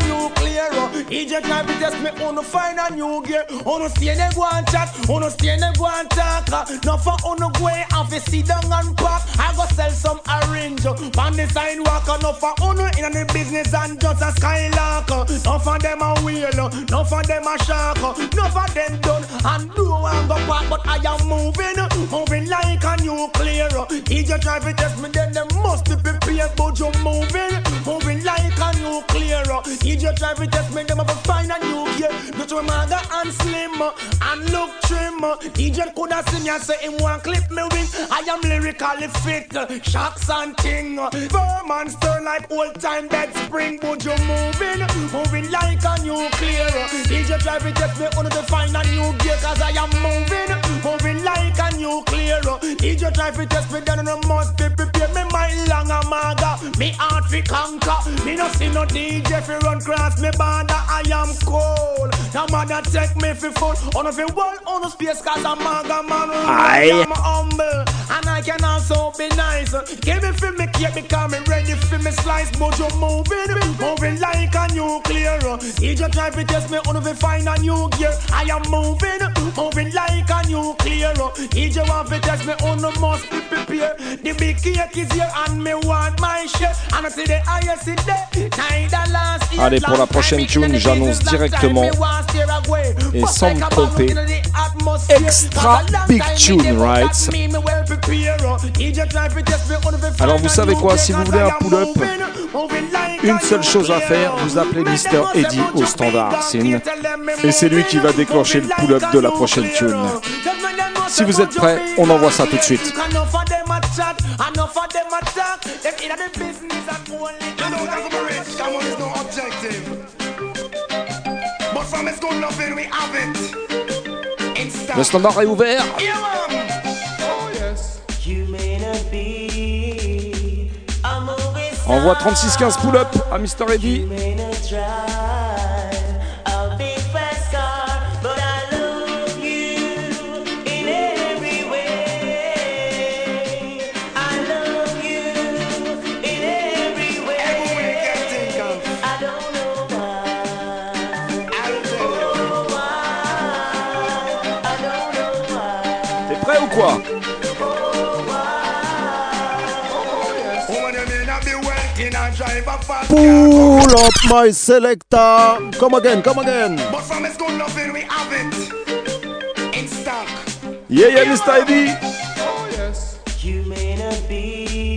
DJ can be test me on find a new gear. On stay there go and chat, on stay there go and talk. No for on go and fi sit down and pack. I go sell some orange on the sidewalk. No for on in the business and just a skylark. No for them a wheel, no for them a shark. No for them done and do and go back. But I am moving, moving like a nuclear. DJ try to test me, then they must be prepared. But you moving, moving like a nuclear. DJ try to test me, them have to find a new gear. Not to maga and slim uh, and look trim. Uh. DJ coulda see me and say him want clip me wing. I am lyrically fit, uh, shocks and ting. Firm stern like old time dead spring. But you moving, moving like a nuclear. DJ try to test me, on to find a new gear. Cause I am moving, moving like a nuclear. DJ try to test me, then I must be prepared. Me mind long a maga, me heart fi conquer. Me no see no DJ fi run cross me border. I am cold. No matter take me fi full. On fi wall, on the space, cause I'm maga man. Aye. I'm humble, and I can also be nice. Give me fi me cake because me ready fi me slice. But you moving, moving like a nuclear. DJ try to test me, on fi find a new gear. I am moving, moving like a nuclear. DJ want fi test me, on must be prepared. The big cake is here and me want my share. And I see the highest in there. Neither last year, Allez, pour la prochaine tune, j'annonce directement et sans me tromper, extra big tune, right? Alors vous savez quoi, si vous voulez un pull-up, une seule chose à faire, vous appelez Mister Eddie au standard Sin, et c'est lui qui va déclencher le pull-up de la prochaine tune. Si vous êtes prêts, on envoie ça tout de suite. Le standard est ouvert. Envoie 36-15 pull-up à Mr. Eddy. Pull up my selector. Come again, come again. But from his good loving, we have it. In stock. Yeah, yeah, Mr. Eddie. Oh, yes. You may not be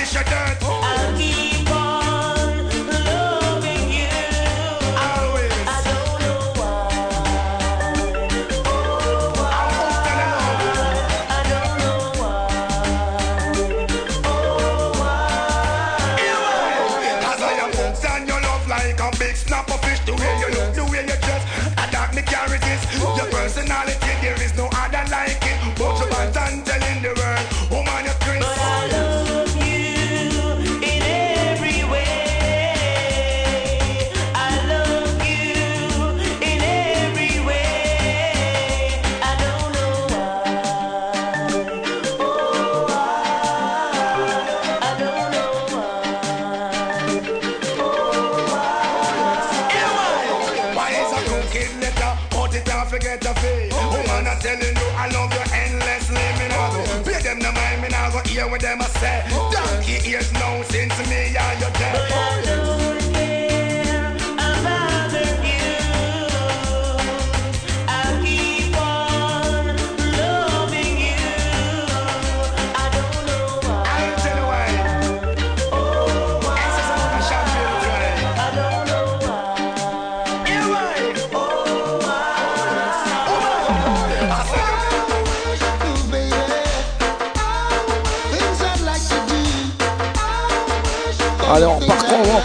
Your dirt. I'll keep hear what them a say. Oh, Donkey ears now since me and you dead.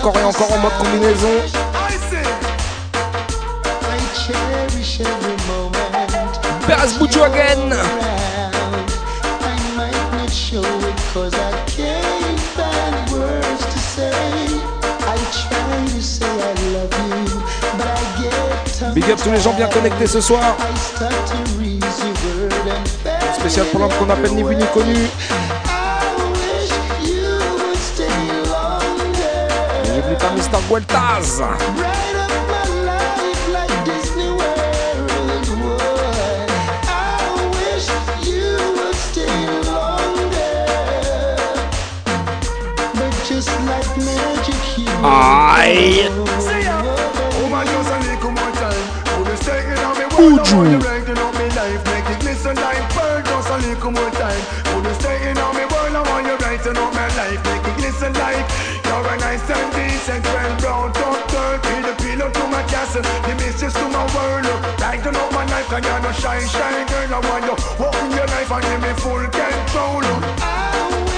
encore et encore en mode combinaison. Perez Buccio again. Big up tous les gens bien connectés ce soir. Spécial pour l'homme qu'on appelle ni vu ni connu. Longer. Et N'oublie pas Mr. Gueltaz. Bright up my life like Disney World would. I wish you would stay longer. But just like magic, you Aïe. Woman, just a little more time. Put the stake in on me Buju. world, I want you brighten up me life. Make it glisten like pearl, just a little more time. Put the stake in on me world, I want you brighten up my life. Make it glisten like you're a nice and the mistress to my world. Brighten up my life, cause you're no shine, shine girl. I want you in your life and give me full control. I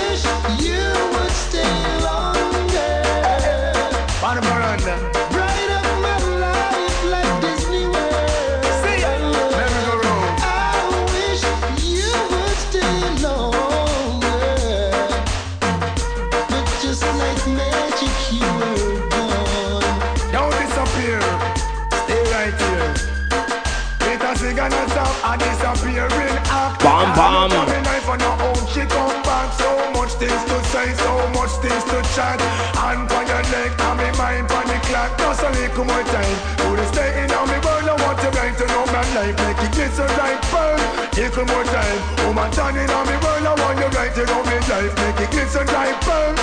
Just a little more time. Put it stay in on me world. I want to bright to know my life. Make it glisten like pearl. Little more time. Woman, turning on me world. I want you right to know me life. Make it glisten like pearl.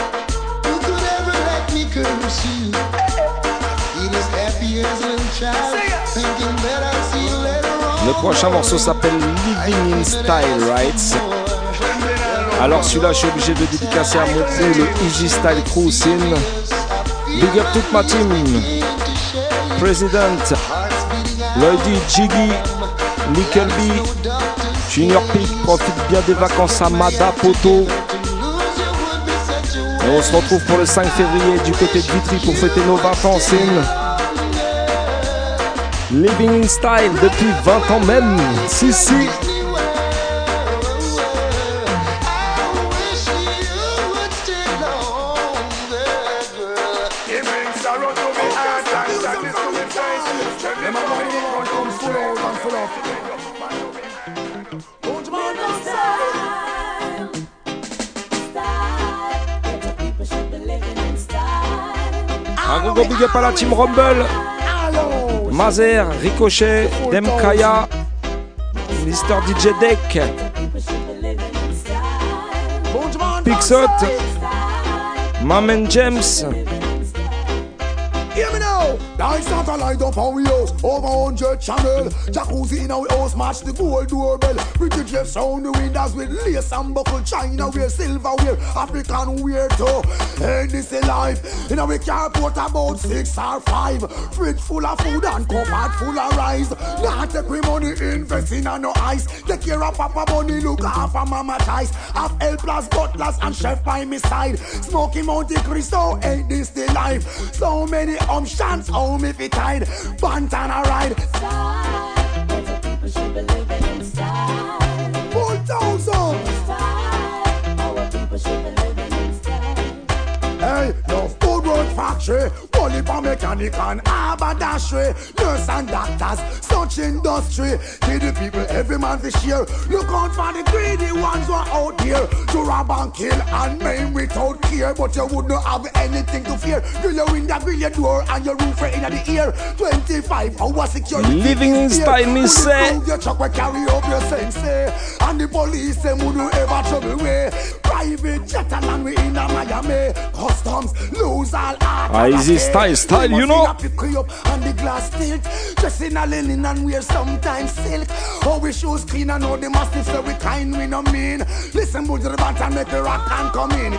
Who could ever let me curse you? It is happy as a little child, thinking that I'll see you later on. Le prochain morceau s'appelle Living in Style Rights. Alors celui-là, je suis obligé de dédicacer à mon crew, le Easy Style Crew Sin. Big up toute ma team. President, Lloydie, Jiggy, Nickel B, Junior Peak, profite bien des vacances à Mada Poto. Et on se retrouve pour le 5 février du côté de Vitry pour fêter nos 20 ans, Sin. Living in Style depuis 20 ans même. Si, si. Big up à la team Rumble. Mazer, Ricochet, Demkaya, Mr. DJ Deck, Pixot, Mamen James, Hear me now. Lights not a light up we house. Over 100 channel. Jacuzzi in our house. Match the gold doorbell. Pretty Jeff sound the windows with lace and buckle. China wear, silver wear, African wear too. Ain't this a life? In our car put about six or five. Fridge full of food and cupboard full of rice. Not take we money invest in no ice. Take care of Papa Bunny, look after Mama Ties. Have L plus butlers and chef by my side. Smoking Monte Cristo, ain't this the life? So many Um, options, home oh, if it tied. Bantana ride. Our people should in style. Full thousand. Hey, no food road factory. Only for mechanic and haberdashery, nurse and doctors, such industry. Give the people every man to share. Look out for the greedy ones who are out here to rob and kill and maim without care. But you would not have anything to fear. Grill your window, grill your door, and your roof right in the ear. 25 hours security. Living in style, me say. Your truck, we carry up your sense. eh. And the police, them would do ever trouble way. Private jet and land we in a Miami. Customs lose all art. Ah, easy style, style, you know. Pick you up on the glass tilt. Dress in a linen and wear sometimes silk. How we shoes clean and know the mastiff so we kind we no mean. Listen, bull to the band and make the rock and come in.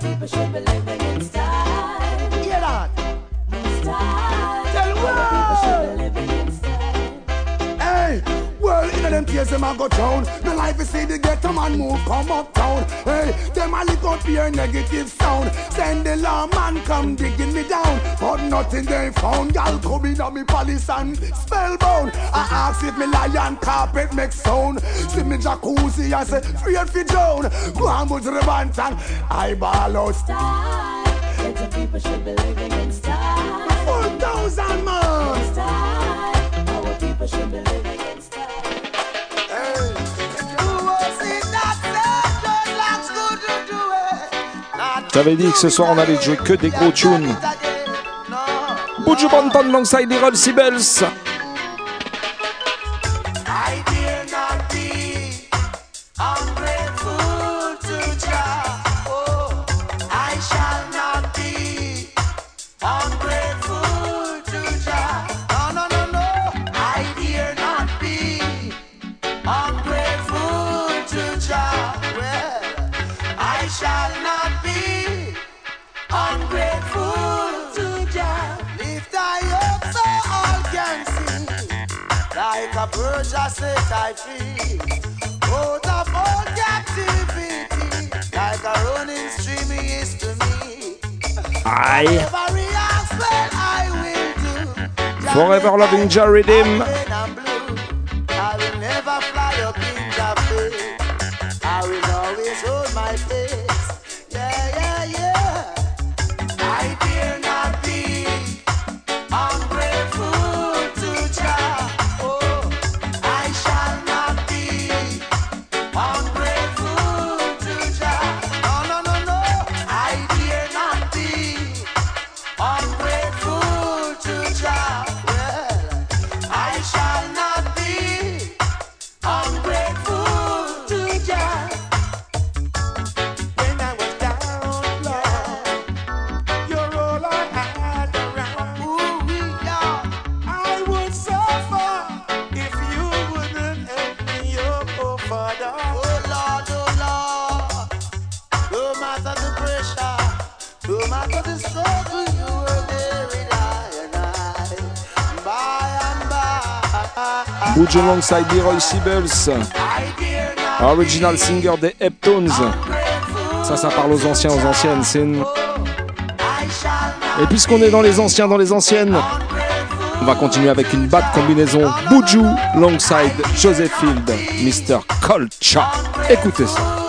People should be living them tears, them a go down. The life is see the ghetto man move, come uptown. Hey, them a lick out fear negative sound. Send the law man come digging me down. But nothing they found. Gal come in on me palace and spellbound. I ask if me lion carpet make sound. See me jacuzzi, I say, free and fit down. Go go to the band and I ball out. Style. Ghetto people should be living in style. Four thousand man. J'avais dit que ce soir on allait jouer que des gros tunes. Buju Banton alongside Errol Sibels. Like a Persia set I free. Out of all captivity Like a running stream is to me. Aye. Every ask when I will do. Forever loving Jah Redeem. When I'm blue. I will never fly up in Jah I will always hold my place Buju alongside Sibels. Original singer des Heptones. Ça, ça parle aux anciens, aux anciennes. Et puisqu'on est dans les anciens, dans les anciennes, on va continuer avec une bad combinaison Buju alongside Joseph Field, Mr. Culture. Écoutez ça.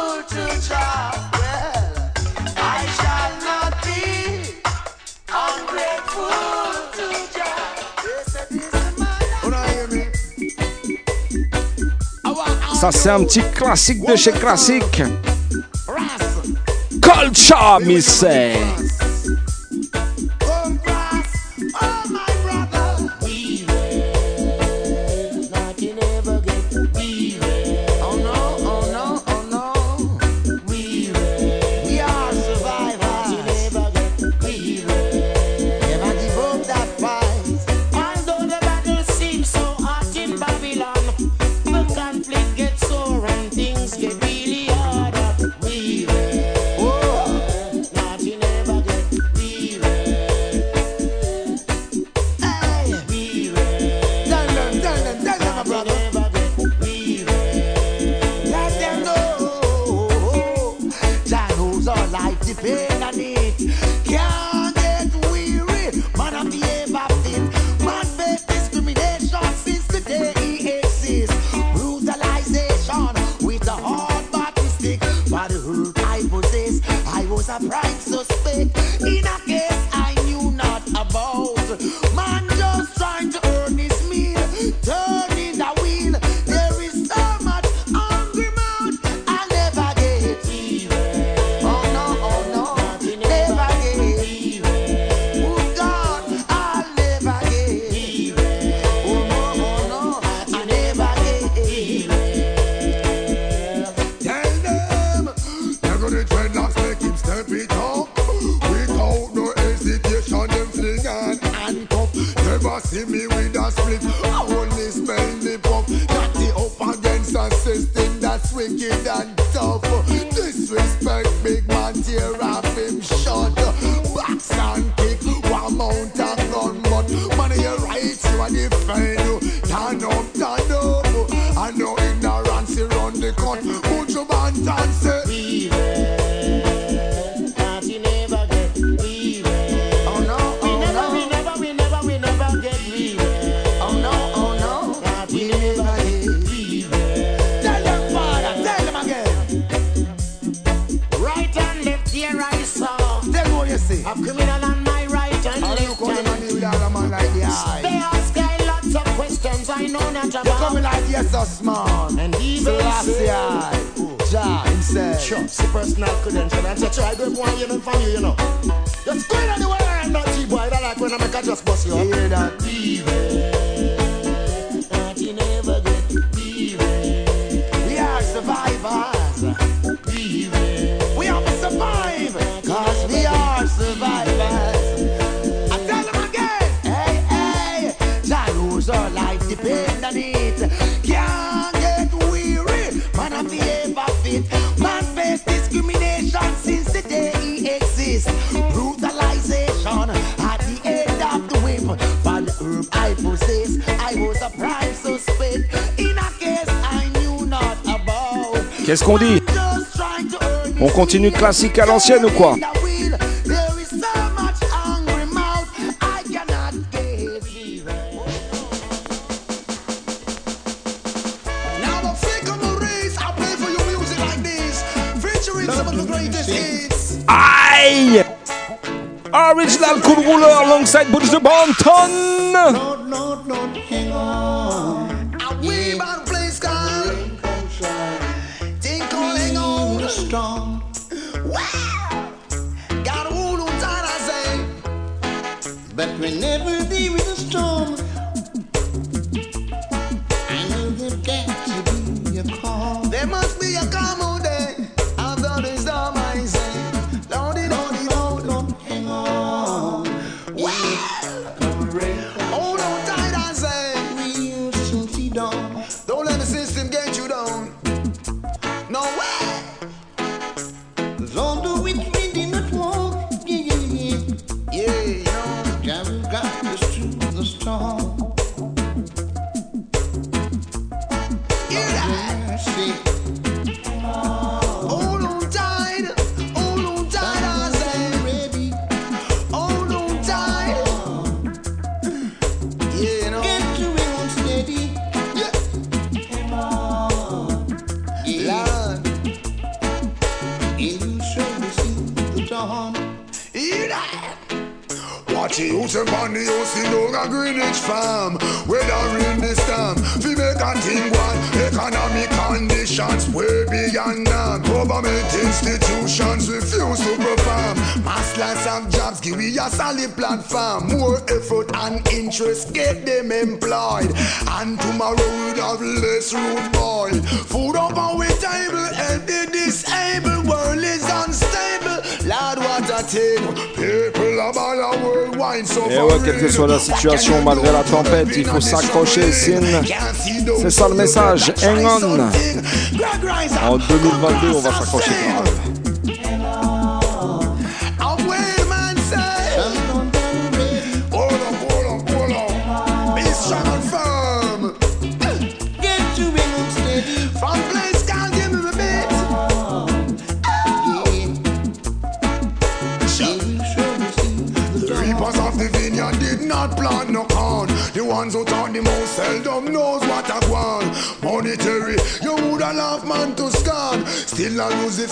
C'est un petit classique de chez classique. Culture, missé. continue classique à l'ancienne ou quoi Aïe! Original Cool Ruler alongside Boots the Banton. Euh, quelle que soit la situation, malgré la tempête, il faut s'accrocher, Sin. C'est ça le message, hang on. En 2022, on va s'accrocher.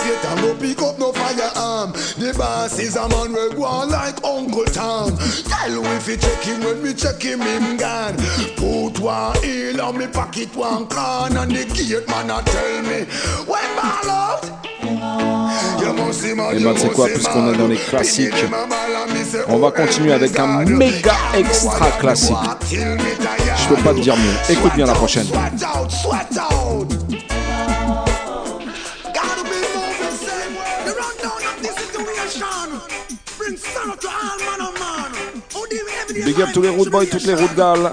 you pick up no a on like Uncle Tom. If you check him when we check him, Et c'est eh ben, quoi, puisqu'on est dans les classiques, on va continuer avec un méga extra classique. Je peux pas te dire mieux. Écoute bien la prochaine. Big up tous les road boys, toutes les road gals.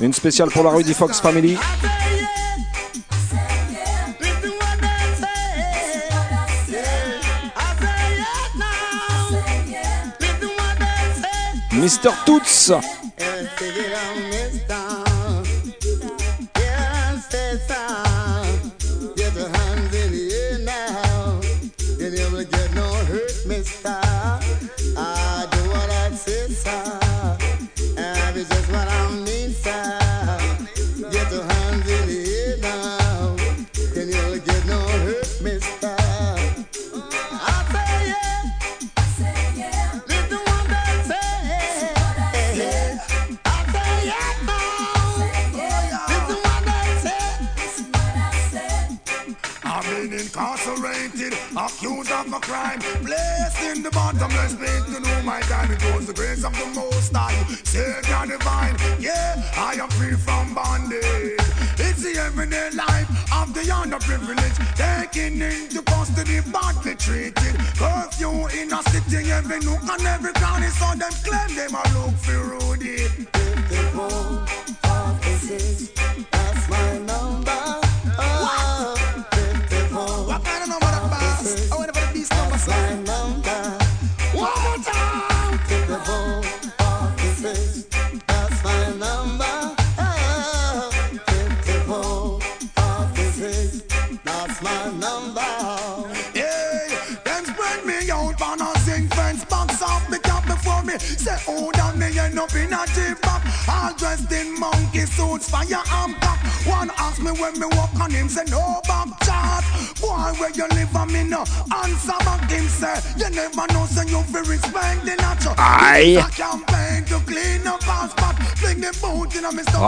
Une spéciale pour la Rudy Fox Family. Mister Toots.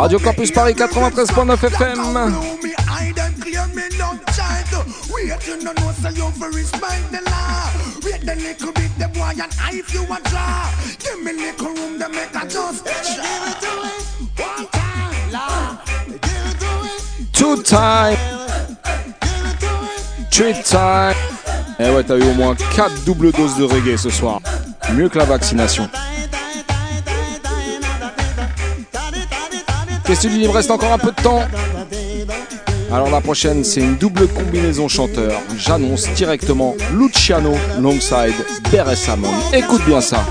Radio Campus Paris 93.9 FM. Wait the little bit, the boy, and I two time. Three time. Eh ouais, t'as eu au moins 4 doubles doses de reggae ce soir. Mieux que la vaccination. Question il me reste encore un peu de temps. Alors la prochaine, c'est une double combinaison chanteur. J'annonce directement Luciano longside Beres Écoute bien ça.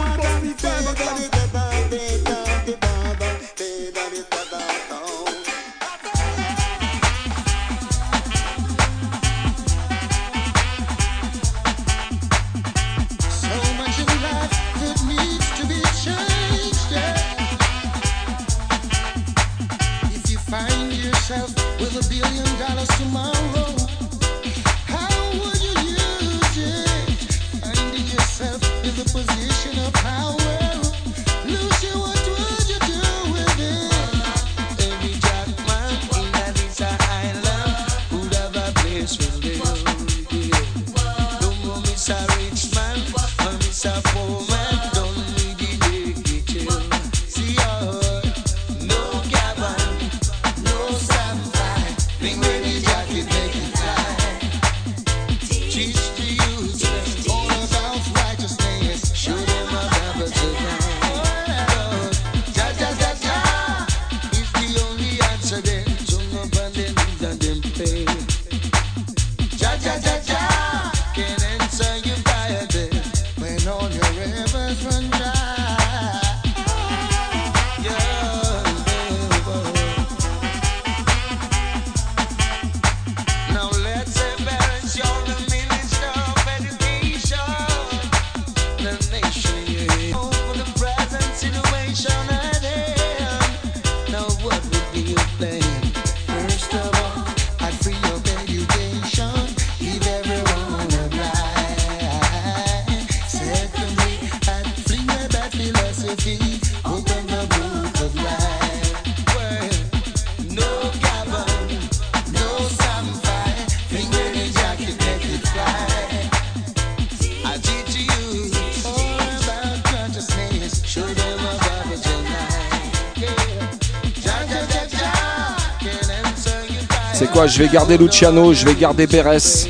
je vais garder Luciano, je vais garder Beres.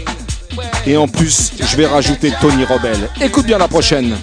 Et en plus, je vais rajouter Tony Robel. Écoute bien la prochaine.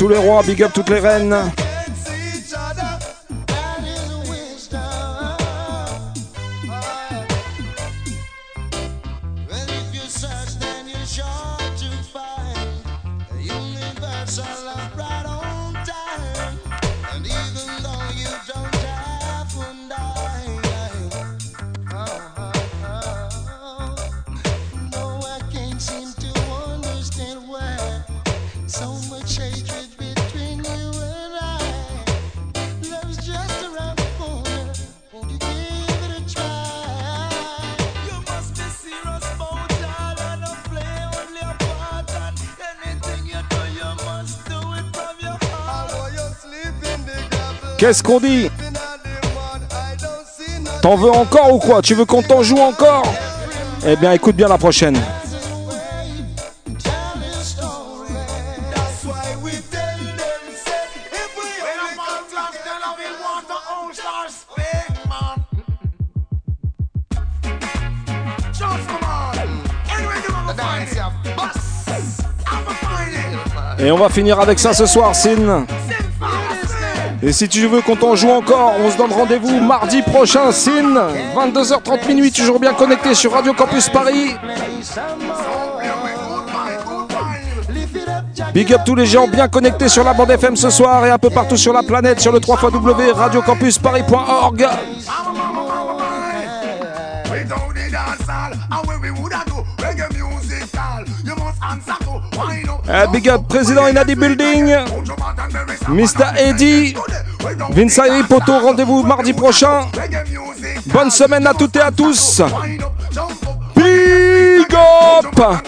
Tous les rois, big up toutes les reines. Qu'est-ce qu'on dit T'en veux encore ou quoi Tu veux qu'on t'en joue encore Eh bien, écoute bien la prochaine. Et on va finir avec ça ce soir, Sin. Et si tu veux qu'on t'en joue encore, on se donne rendez-vous mardi prochain, Sin. 22h30 minuit, toujours bien connecté sur Radio Campus Paris. Big up tous les gens bien connectés sur la bande FM ce soir et un peu partout sur la planète sur le 3 radiocampusparis.org. We down the dance hall, and when we woulda do reggae music hall, you must answer to wine up. Eh, big up président Inadi Building, Mr. Eddie, Vince Poto, rendez-vous mardi prochain. Bonne semaine à toutes et à tous. Big up.